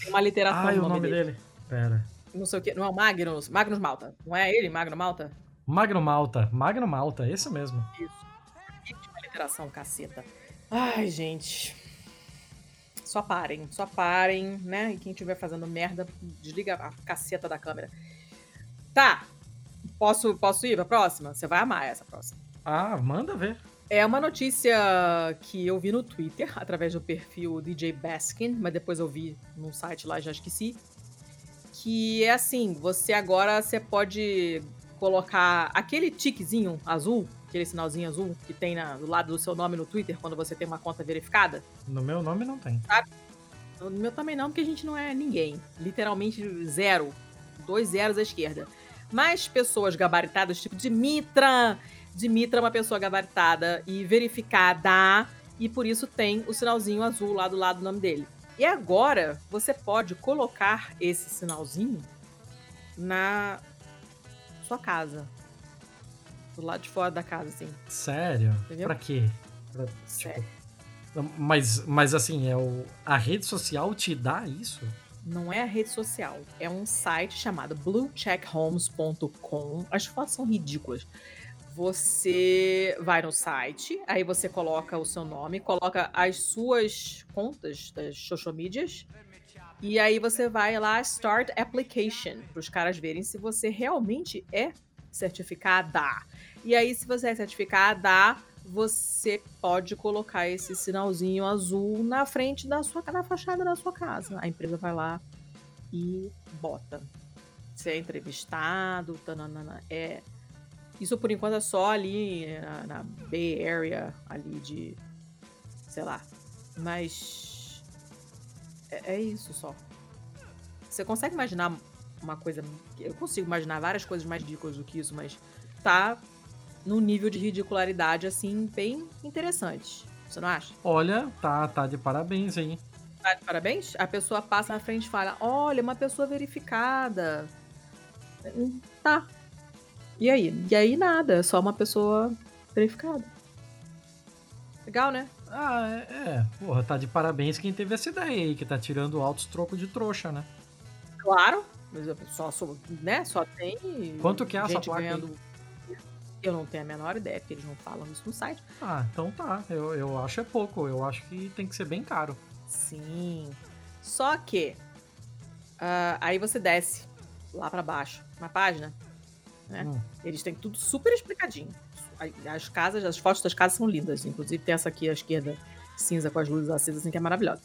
Tem uma literação Ai, no o nome dele. Pera. Não sei o que. Não é o Magnus? Magnus Malta. Não é ele, Magno Malta? Magno Malta. Magno Malta, esse mesmo. Uma literação, caceta. Ai, gente. Só parem, só parem, né? E quem estiver fazendo merda, desliga a caceta da câmera. Tá. Posso, posso ir pra próxima? Você vai amar essa próxima. Ah, manda ver. É uma notícia que eu vi no Twitter, através do perfil DJ Baskin, mas depois eu vi num site lá, já esqueci. Que é assim, você agora você pode colocar aquele tiquezinho azul, aquele sinalzinho azul que tem na- do lado do seu nome no Twitter quando você tem uma conta verificada. No meu nome não tem. No meu também não, porque a gente não é ninguém. Literalmente zero. Dois zeros à esquerda. Mas pessoas gabaritadas, tipo Dimitra. Dimitra é uma pessoa gabaritada e verificada. E por isso tem o sinalzinho azul lá do lado do nome dele. E agora você pode colocar esse sinalzinho na sua casa. Do lado de fora da casa, assim. Sério? Entendeu? Pra quê? Pra, Sério. tipo, mas, mas assim, é o, a rede social te dá isso? Não é a rede social. É um site chamado bluecheckhomes.com. As fotos são ridículas. Você vai no site, aí você coloca o seu nome, coloca as suas contas das social medias, e aí você vai lá Start Application, para os caras verem se você realmente é certificada. E aí, se você é certificada, você pode colocar esse sinalzinho azul na frente da sua na fachada da sua casa. A empresa vai lá e bota. Você é entrevistado, tananana. É. Isso por enquanto é só ali na, na Bay Area, ali de. sei lá. Mas. É, é isso só. Você consegue imaginar uma coisa. Eu consigo imaginar várias coisas mais ridículas do que isso, mas tá num nível de ridicularidade, assim, bem interessante. Você não acha? Olha, tá, tá de parabéns, hein? Tá de parabéns? A pessoa passa na frente e fala: Olha, uma pessoa verificada. Hum, Tá. E aí? E aí nada, é só uma pessoa verificada. Legal, né? Ah, é, é. Porra, tá de parabéns quem teve essa ideia aí, que tá tirando altos trocos de trouxa, né? Claro. Mas pessoa só, né, só tem. Quanto que é essa placa aí? ganhando. Eu não tenho a menor ideia, porque eles não falam isso no site. Ah, então tá. Eu, eu acho é pouco. Eu acho que tem que ser bem caro. Sim. Só que. ah, aí você desce lá pra baixo, na página. Né? Hum. Eles têm tudo super explicadinho. As casas, as fotos das casas são lindas. Inclusive tem essa aqui à esquerda, cinza com as luzes acesas, assim, que é maravilhosa.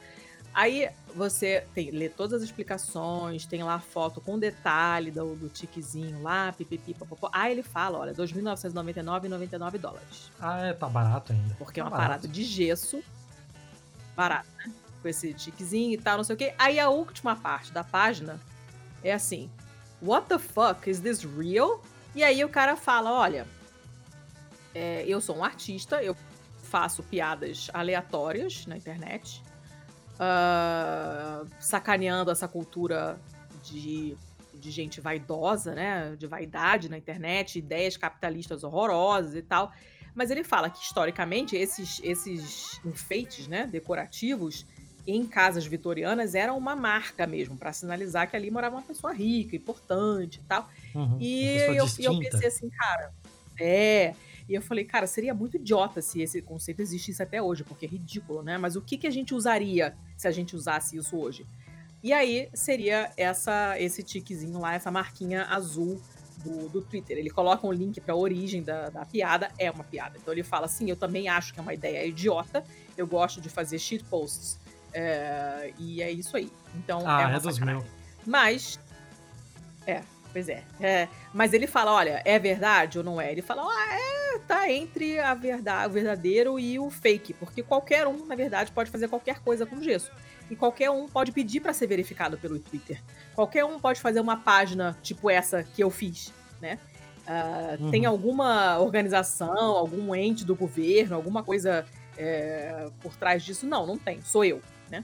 Aí você tem, lê todas as explicações, tem lá a foto com detalhe do, do tiquezinho lá, pipipi. Aí ele fala, olha, 2.999,99 dólares. Ah, é, tá barato ainda. Porque é Tá uma barato. parada de gesso. Barato, né? Com esse tiquezinho e tal, não sei o quê. Aí a última parte da página é assim: What the fuck? Is this real? E aí o cara fala: olha, é, eu sou um artista, eu faço piadas aleatórias na internet, ah, sacaneando essa cultura de, de gente vaidosa, né? De vaidade na internet, ideias capitalistas horrorosas e tal. Mas ele fala que, historicamente, esses, esses enfeites né, decorativos em casas vitorianas eram uma marca mesmo, para sinalizar que ali morava uma pessoa rica, importante e tal. Uhum, E eu, eu pensei assim, cara, é. E eu falei, cara, seria muito idiota se esse conceito existisse até hoje, porque é ridículo, né? Mas o que, que a gente usaria se a gente usasse isso hoje? E aí seria essa esse tiquezinho lá, essa marquinha azul do, do Twitter. Ele coloca um link para a origem da, da piada, é uma piada. Então ele fala assim: eu também acho que é uma ideia idiota, eu gosto de fazer shitposts. É, e é isso aí. Então Ah, é é, dos meus. Mas. É, pois é. É, Mas ele fala: olha, é verdade ou não é? Ele fala: ah, é, tá entre a verdade, o verdadeiro e o fake. Porque qualquer um, na verdade, pode fazer qualquer coisa com gesso. E qualquer um pode pedir para ser verificado pelo Twitter. Qualquer um pode fazer uma página tipo essa que eu fiz, né? Ah, Uhum. Tem alguma organização, algum ente do governo, alguma coisa é, por trás disso? Não, não tem. Sou eu, né?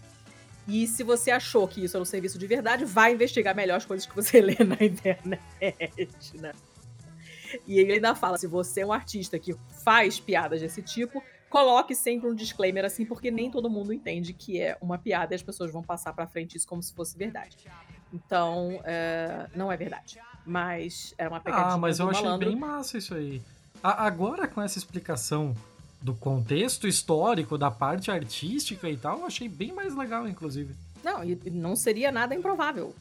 E se você achou que isso era um serviço de verdade, vai investigar melhor as coisas que você lê na internet, né? E ele ainda fala: se você é um artista que faz piadas desse tipo, coloque sempre um disclaimer assim, porque nem todo mundo entende que é uma piada e as pessoas vão passar pra frente isso como se fosse verdade. Então, é, não é verdade. Mas era uma pegadinha Ah, mas eu achei malandro. bem massa isso aí. A- agora, com essa explicação do contexto histórico, da parte artística e tal, eu achei bem mais legal, inclusive. Não, e não seria nada improvável.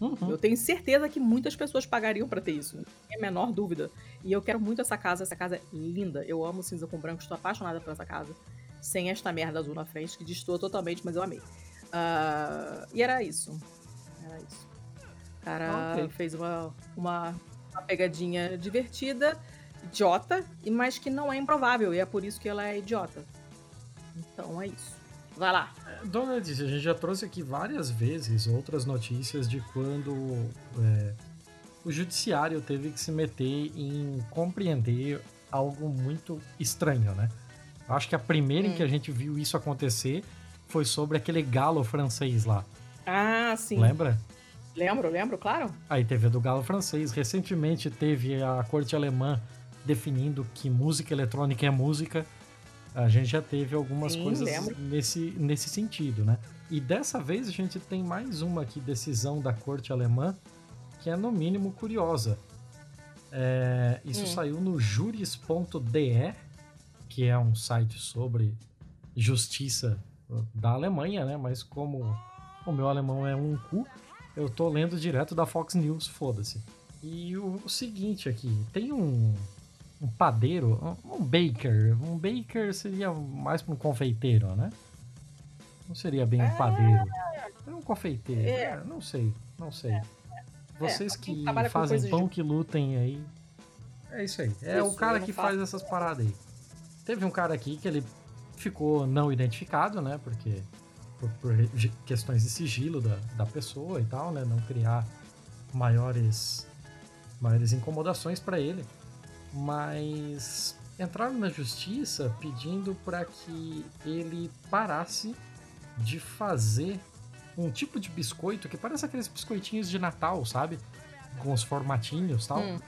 Uhum. Eu tenho certeza que muitas pessoas pagariam pra ter isso. Não tem a menor dúvida. E eu quero muito essa casa. Essa casa é linda. Eu amo cinza com branco. Estou apaixonada por essa casa. Sem esta merda azul na frente, que destoa totalmente, mas eu amei. Ah, e era isso. Era isso. O cara Ah, ok. fez uma, uma, uma pegadinha divertida, idiota, e- mas que não é improvável. E é por isso que ela é idiota. Então é isso. Vai lá. Dona Edith, a gente já trouxe aqui várias vezes outras notícias de quando é, o judiciário teve que se meter em compreender algo muito estranho, né? Acho que a primeira em Hum. que a gente viu isso acontecer foi sobre aquele galo francês lá. Ah, sim. Lembra? Lembro, lembro, claro. Aí teve a do galo francês. Recentemente teve a corte alemã definindo que música eletrônica é música. A gente já teve algumas Sim, coisas lembro. nesse, nesse sentido, né? E dessa vez a gente tem mais uma aqui, decisão da corte alemã, que é no mínimo curiosa. É, isso Hum. saiu no juris.de, que é um site sobre justiça da Alemanha, né? Mas como o meu alemão é um cu, eu tô lendo direto da Fox News, foda-se. E o, o seguinte aqui, tem um, um padeiro, um, baker. Um baker seria mais pra um confeiteiro, né? Não seria bem um padeiro. É um confeiteiro. É. É, não sei, não sei. Vocês que fazem pão de- que lutem aí. É isso aí. É o Isso, cara eu não que faz essas paradas aí. Teve um cara aqui que ele ficou não identificado, né? Porque por, por questões de sigilo da, da pessoa e tal, né? Não criar maiores, maiores incomodações para ele. Mas entraram na justiça pedindo para que ele parasse de fazer um tipo de biscoito que parece aqueles biscoitinhos de Natal, sabe? Com os formatinhos e tal. Hum.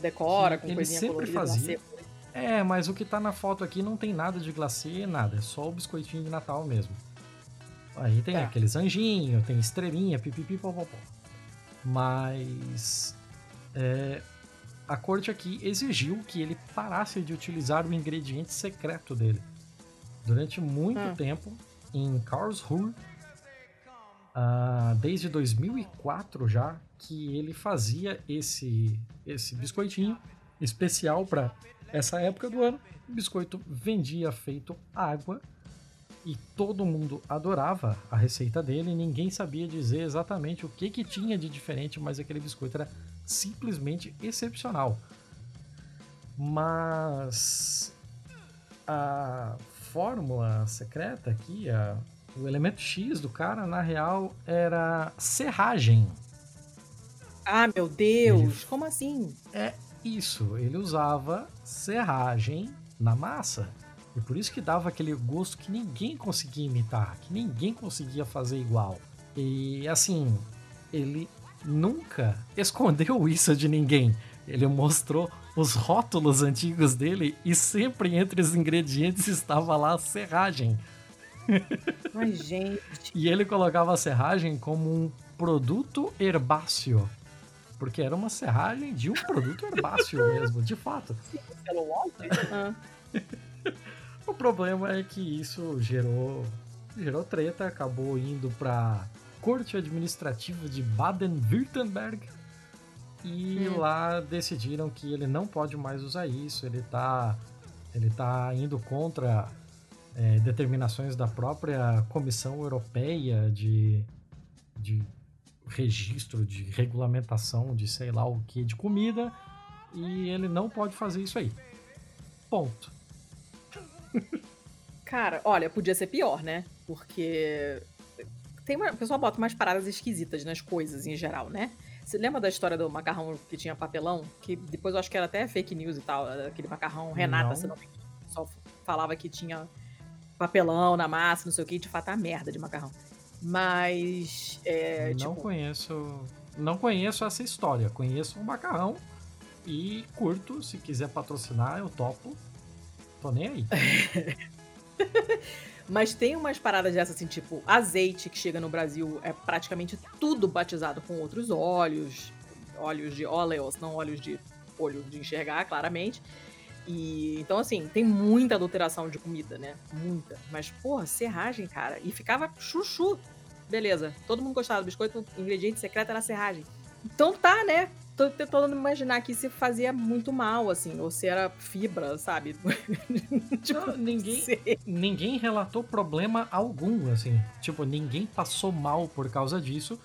Decora com Ele coisinha sempre colorida. fazia. glacê. É, mas o que tá na foto aqui não tem nada de glacê, nada. É só o biscoitinho de Natal mesmo. Aí tem É. aqueles anjinhos, tem estrelinha, pipipi, popopó. Mas é, a corte aqui exigiu que ele parasse de utilizar o ingrediente secreto dele. Durante muito Ah. tempo, em Karlsruhe, ah, desde 2004 já, que ele fazia esse, esse biscoitinho especial para essa época do ano. O biscoito vendia feito água e todo mundo adorava a receita dele. Ninguém sabia dizer exatamente o que, que tinha de diferente, mas aquele biscoito era simplesmente excepcional. Mas a fórmula secreta aqui, a- o elemento X do cara, na real, era serragem. Ah, meu Deus, Ele- como assim? É isso, ele usava serragem na massa. E por isso que dava aquele gosto que ninguém conseguia imitar, que ninguém conseguia fazer igual. E assim, ele nunca escondeu isso de ninguém. Ele mostrou os rótulos antigos dele e sempre entre os ingredientes estava lá serragem. Ai, gente. E ele colocava a serragem como um produto herbáceo. Porque era uma serragem de um produto herbáceo mesmo, de fato. Celulose? O problema é que isso gerou, gerou treta, acabou indo para Corte Administrativa de Baden-Württemberg e Hum. lá decidiram que ele não pode mais usar isso, ele tá, ele tá indo contra é, determinações da própria Comissão Europeia de, de registro, de regulamentação de sei lá o que de comida e ele não pode fazer isso aí. Ponto. Cara, olha, podia ser pior, né? Porque tem uma, o pessoal bota umas paradas esquisitas nas coisas em geral, né? Você lembra da história do macarrão que tinha papelão? Que depois eu acho que era até fake news e tal, aquele macarrão Renata, Não. se não me engano. Só falava que tinha papelão na massa, não sei o que, de fato é uma merda de macarrão. Mas, é, não tipo, conheço. Não conheço essa história. Conheço o macarrão e curto. Se quiser patrocinar, eu topo. Tô nem aí. Mas tem umas paradas dessas, assim, tipo, azeite que chega no Brasil é praticamente tudo batizado com outros óleos. Óleos de óleos, não óleos de olho de enxergar, claramente. E então, assim, tem muita adulteração de comida, né? Muita. Mas, porra, serragem, cara. E ficava chuchu. Beleza. Todo mundo gostava do biscoito, o ingrediente secreto era serragem. Então tá, né? Tô tentando imaginar que se fazia muito mal, assim, ou se era fibra, sabe? tipo, Não, ninguém, sei. ninguém relatou problema algum, assim. Tipo, ninguém passou mal por causa disso.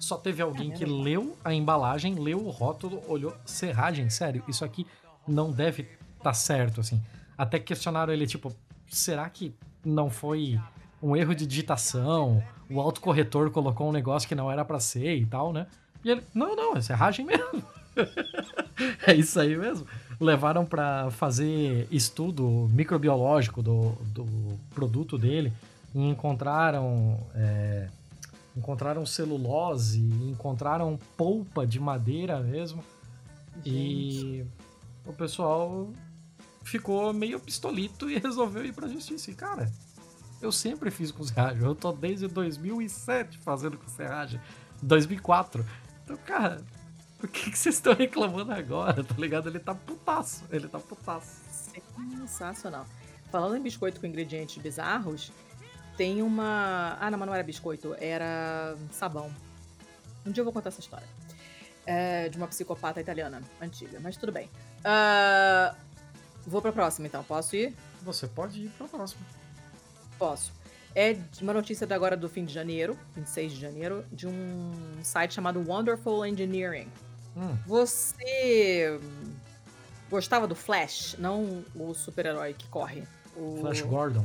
Só teve alguém É que leu a embalagem, leu o rótulo, olhou. Serragem, sério, isso aqui não deve tá certo, assim. Até questionaram ele, tipo, será que não foi um erro de digitação? O autocorretor colocou um negócio que não era pra ser e tal, né? E ele, não, não, é serragem mesmo. é isso aí mesmo. Levaram pra fazer estudo microbiológico do, do produto dele e encontraram é, encontraram celulose, encontraram polpa de madeira mesmo. E o pessoal ficou meio pistolito e resolveu ir pra justiça. E, cara, eu sempre fiz com serragem. Eu tô desde 2007 fazendo com serragem. 2004. Então, cara, por que, que vocês estão reclamando agora? Tá ligado? Ele tá putaço. Ele tá putaço. Sensacional. Falando em biscoito com ingredientes bizarros, tem uma. Ah, não, mas não era biscoito, era sabão. Um dia eu vou contar essa história. É, de uma psicopata italiana antiga, mas tudo bem. Ah, vou pra próxima então, posso ir? Você pode ir pra próxima. Posso. É uma notícia da agora do fim de janeiro, 26 de janeiro, de um site chamado Wonderful Engineering. Hum, Você gostava do Flash, não o super-herói que corre. O... Flash Gordon.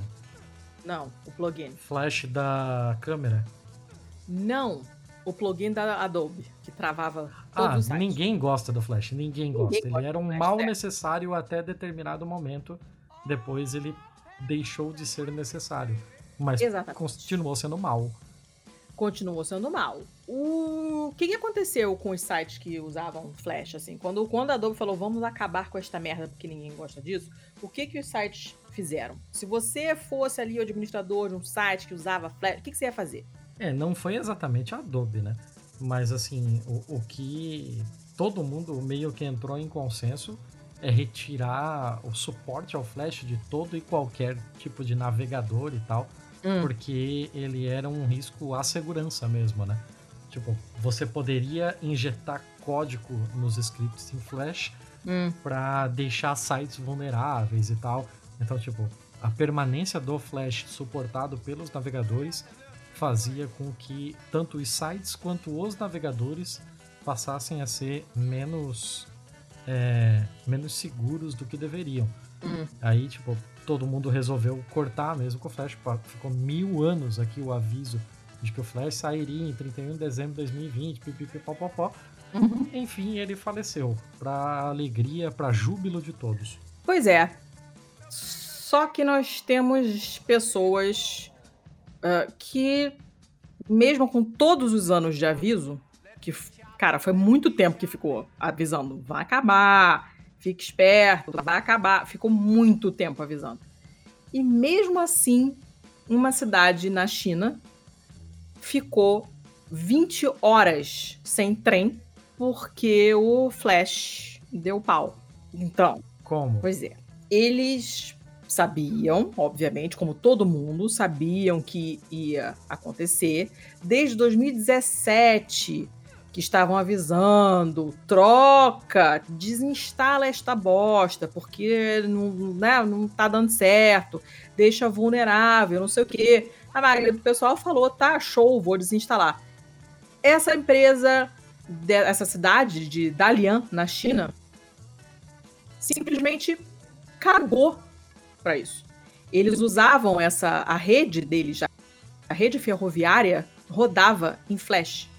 Não, o plugin. Flash da câmera. Não, o plugin da Adobe, que travava Ah, ninguém gosta do Flash, ninguém gosta. gosta ele era do um Flash, mal é. necessário até determinado momento. Depois ele deixou de ser necessário. Mas Exatamente. continuou sendo mal. Continuou sendo mal. O que, que aconteceu com os sites que usavam Flash, assim? Quando, quando a Adobe falou, vamos acabar com esta merda porque ninguém gosta disso, o que, que os sites fizeram? Se você fosse ali o administrador de um site que usava Flash, o que, que você ia fazer? É, não foi exatamente a Adobe, né? Mas assim, o, o que todo mundo meio que entrou em consenso é retirar o suporte ao Flash de todo e qualquer tipo de navegador e tal, Hum. porque ele era um risco à segurança mesmo, né? Tipo, você poderia injetar código nos scripts em Flash Hum. para deixar sites vulneráveis e tal. Então, tipo, a permanência do Flash suportado pelos navegadores fazia com que tanto os sites quanto os navegadores passassem a ser menos é, menos seguros do que deveriam. Hum. Aí, tipo, todo mundo resolveu cortar mesmo com o Flash. Ficou mil anos aqui o aviso de que o Flash sairia em 31 de dezembro de 2020, pipipipopopó. Uhum. Enfim, ele faleceu. Pra alegria, pra júbilo de todos. Pois é. Só que nós temos pessoas ah, que, mesmo com todos os anos de aviso, que, cara, foi muito tempo que ficou avisando, vai acabar, fique esperto, vai acabar. Ficou muito tempo avisando. E mesmo assim, uma cidade na China ficou 20 horas sem trem porque o Flash deu pau. Então, Como? Pois é. Eles sabiam, obviamente, como todo mundo, sabiam que ia acontecer. Desde 2017 que estavam avisando, troca, desinstala esta bosta, porque não, né, não tá dando certo, deixa vulnerável, não sei o quê. A maioria do pessoal falou, tá, show, vou desinstalar. Essa empresa, essa cidade de Dalian, na China, simplesmente cagou para isso. Eles usavam essa a rede deles, a rede ferroviária rodava em flash.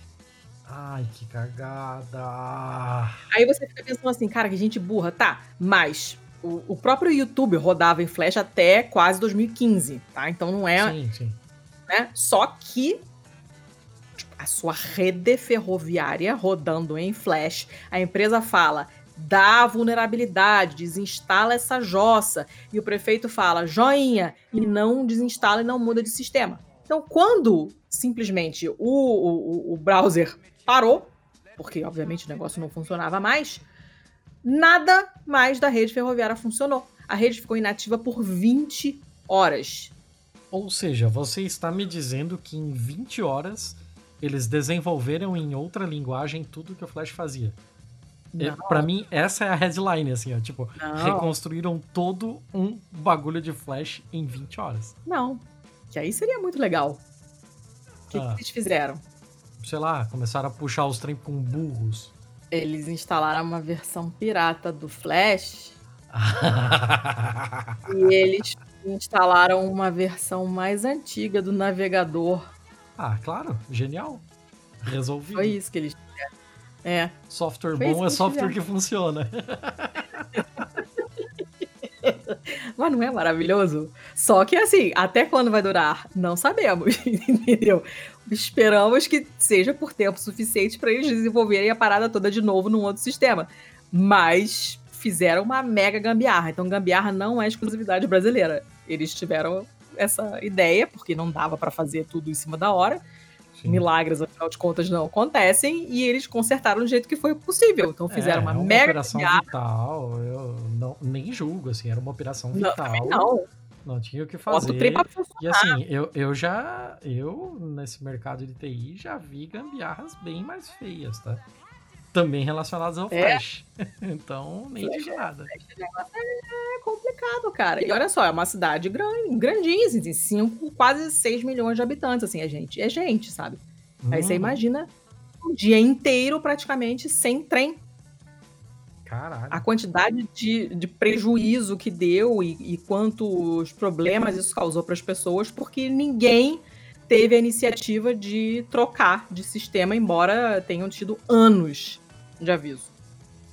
Ai, que cagada. Aí você fica pensando assim, cara, que gente burra, tá? Mas o, o próprio YouTube rodava em flash até quase 2015, tá? Então não é, Sim, sim. né? Só que a sua rede ferroviária rodando em flash, a empresa fala, dá vulnerabilidade, desinstala essa jossa. E o prefeito fala, joinha, e não desinstala e não muda de sistema. Então, quando simplesmente o, o, o browser parou, porque obviamente o negócio não funcionava mais, nada mais da rede ferroviária funcionou. A rede ficou inativa por 20 horas. Ou seja, você está me dizendo que em 20 horas eles desenvolveram em outra linguagem tudo que o Flash fazia. É. Pra mim, essa é a headline, assim, ó. Tipo, Não. reconstruíram todo um bagulho de Flash em 20 horas. Não. Que aí seria muito legal. O que, que Ah. eles fizeram? Sei lá, começaram a puxar os trem com burros. Eles instalaram uma versão pirata do Flash e eles instalaram uma versão mais antiga do navegador. ah, claro, genial. Resolvido. Foi isso que eles fizeram. É. Software Foi bom é software fizeram. que funciona. Mas não é maravilhoso? Só que assim, até quando vai durar? Não sabemos, entendeu? Esperamos que seja por tempo suficiente para eles desenvolverem a parada toda de novo num outro sistema. Mas fizeram uma mega gambiarra. Então, gambiarra não é exclusividade brasileira. Eles tiveram essa ideia, porque não dava para fazer tudo em cima da hora. Sim. Milagres, afinal de contas, não acontecem. E eles consertaram do jeito que foi possível. Então, fizeram É, uma, é uma mega operação gambiarra. vital. Eu não, nem julgo, assim, era uma operação Não, vital. também não. Não tinha o que fazer. E assim, eu, eu já. Eu, nesse mercado de TI, já vi gambiarras bem mais feias, tá? Também relacionadas ao É. Flash. então, nem digo nada. Esse negócio é complicado, cara. E olha só, é uma cidade grande, grandinha, assim, tem cinco, quase 6 milhões de habitantes, assim, é gente, é gente, sabe? Aí você Hum, imagina um dia inteiro praticamente sem trem. Caralho. a quantidade de, de prejuízo que deu e, e quantos problemas isso causou para as pessoas, porque ninguém teve a iniciativa de trocar de sistema, embora tenham tido anos de aviso.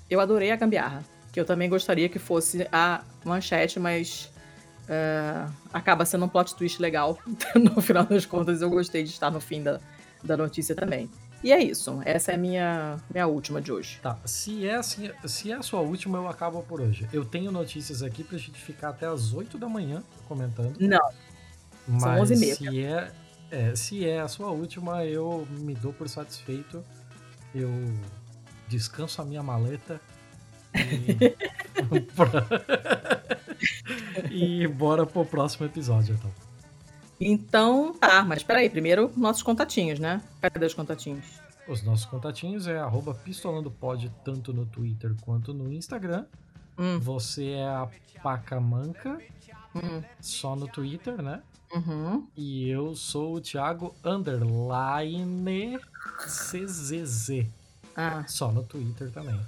Eu adorei a gambiarra, que eu também gostaria que fosse a manchete, mas é, acaba sendo um plot twist legal. no final das contas, eu gostei de estar no fim da, da notícia também. E é isso. Essa é a minha, minha última de hoje. Tá, se é, assim, se é a sua última, eu acabo por hoje. Eu tenho notícias aqui pra gente ficar até as 8 da manhã comentando. Não, Mas 11h30. se é, é, se é a sua última, eu me dou por satisfeito. Eu descanso a minha maleta e, e bora pro próximo episódio, então. Então, tá, mas peraí, primeiro nossos contatinhos, né? Cadê os contatinhos? Os nossos contatinhos é arroba pistolandopod, tanto no Twitter quanto no Instagram. Hum, Você é a Pacamanca, hum, só no Twitter, né? uhum. E eu sou o Thiago Underline CZZ, Ah, só no Twitter também.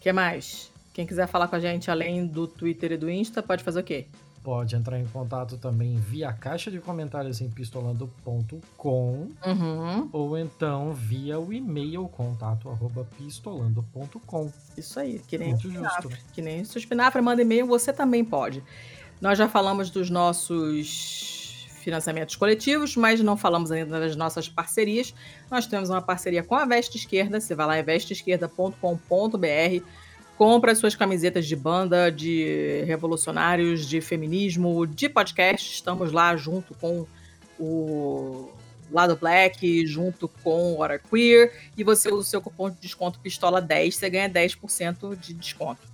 que mais? Quem quiser falar com a gente além do Twitter e do Insta, pode fazer o quê? Pode entrar em contato também via caixa de comentários em pistolando.com Uhum. ou então via o e-mail contato arroba pistolando.com. Isso aí, que nem Muito o justo, Espinafre. né? Que nem Espinafre manda e-mail, você também pode. Nós já falamos dos nossos financiamentos coletivos, mas não falamos ainda das nossas parcerias. Nós temos uma parceria com a Veste Esquerda, você vai lá em vesteesquerda.com.br, compra suas camisetas de banda, de revolucionários, de feminismo, de podcast. Estamos lá junto com o Lado Black, junto com o Hora Queer, e você usa o seu cupom de desconto Pistola10, você ganha 10% de desconto.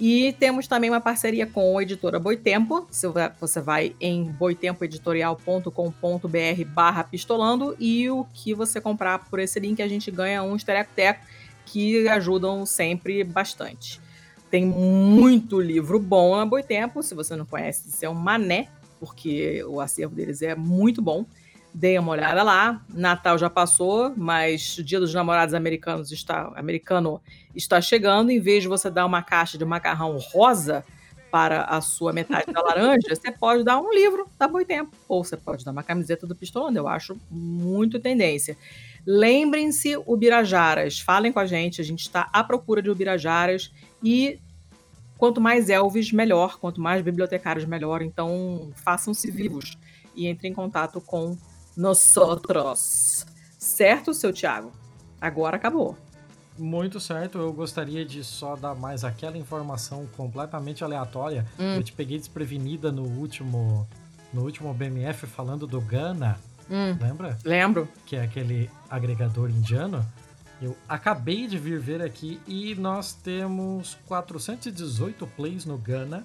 E temos também uma parceria com a editora Boitempo. Você vai em boitempoeditorial.com.br barra pistolando e o que você comprar por esse link a gente ganha um estereco-teco que ajudam sempre bastante. Tem muito livro bom na Boitempo. Se você não conhece, você é um mané, porque o acervo deles é muito bom. Dê uma olhada lá. Natal já passou, mas o Dia dos Namorados americanos está, americano está chegando. Em vez de você dar uma caixa de macarrão rosa para a sua metade da laranja, você pode dar um livro da Boitempo. Ou você pode dar uma camiseta do Pistolando. Eu acho muito tendência. Lembrem-se, Ubirajaras. Falem com a gente. A gente está à procura de Ubirajaras. E quanto mais Elvis, melhor. Quanto mais bibliotecários, melhor. Então, façam-se vivos e entrem em contato com nós outros. Certo, seu Thiago? Agora acabou. Muito certo, eu gostaria de só dar mais aquela informação completamente aleatória. Hum. Eu te peguei desprevenida no último no último BMF falando do Gana, Hum, lembra? lembro. Que é aquele agregador indiano. Eu acabei de vir ver aqui e nós temos 418 plays no Gana.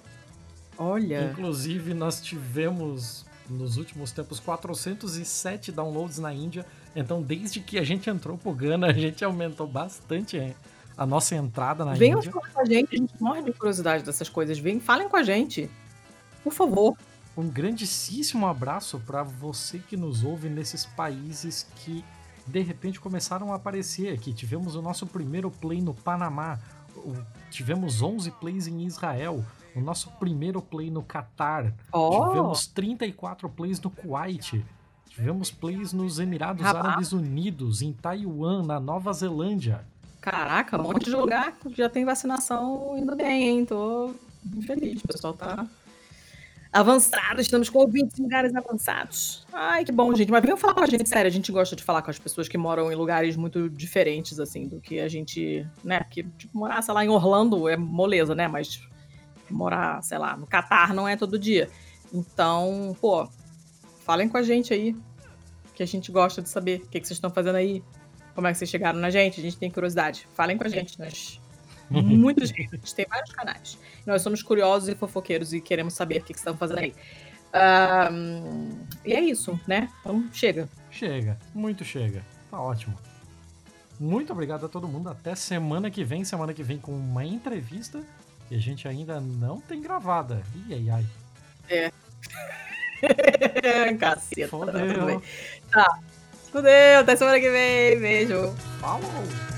Olha. Inclusive, nós tivemos nos últimos tempos 407 downloads na Índia. Então, desde que a gente entrou pro Gana, a gente aumentou bastante a nossa entrada na Venham Índia. falar com a gente. A gente morre de curiosidade dessas coisas. Vem, falem com a gente. Por favor. Um grandíssimo abraço para você que nos ouve nesses países que de repente começaram a aparecer aqui. Tivemos o nosso primeiro play no Panamá, tivemos 11 plays em Israel, o nosso primeiro play no Catar, Ó, tivemos 34 plays no Kuwait, tivemos plays nos Emirados. Árabes Unidos, em Taiwan, na Nova Zelândia. caraca, um monte de lugar já tem vacinação indo bem, hein? Tô feliz. O pessoal tá avançado. Estamos com ouvintes em lugares avançados. Ai, que bom, gente. Mas venham falar com a gente, sério. A gente gosta de falar com as pessoas que moram em lugares muito diferentes, assim, do que a gente, né? Que, tipo, morar, sei lá, em Orlando é moleza, né? Mas morar, sei lá, no Catar não é todo dia. Então, pô, falem com a gente aí. Que a gente gosta de saber o que, que vocês estão fazendo aí. Como é que vocês chegaram na gente? A gente tem curiosidade. Falem com a gente. Nós. Muita gente. A gente tem vários canais. Nós somos curiosos e fofoqueiros e queremos saber o que, que vocês estão fazendo aí. E é isso, né? Então chega. Chega, muito chega. Tá ótimo. Muito obrigado a todo mundo. Até semana que vem. Semana que vem com uma entrevista que a gente ainda não tem gravada. Ih, ai, ai. Caceta. Tudo bem. Fodeu. Fudeu. Até semana que vem. Beijo. Falou!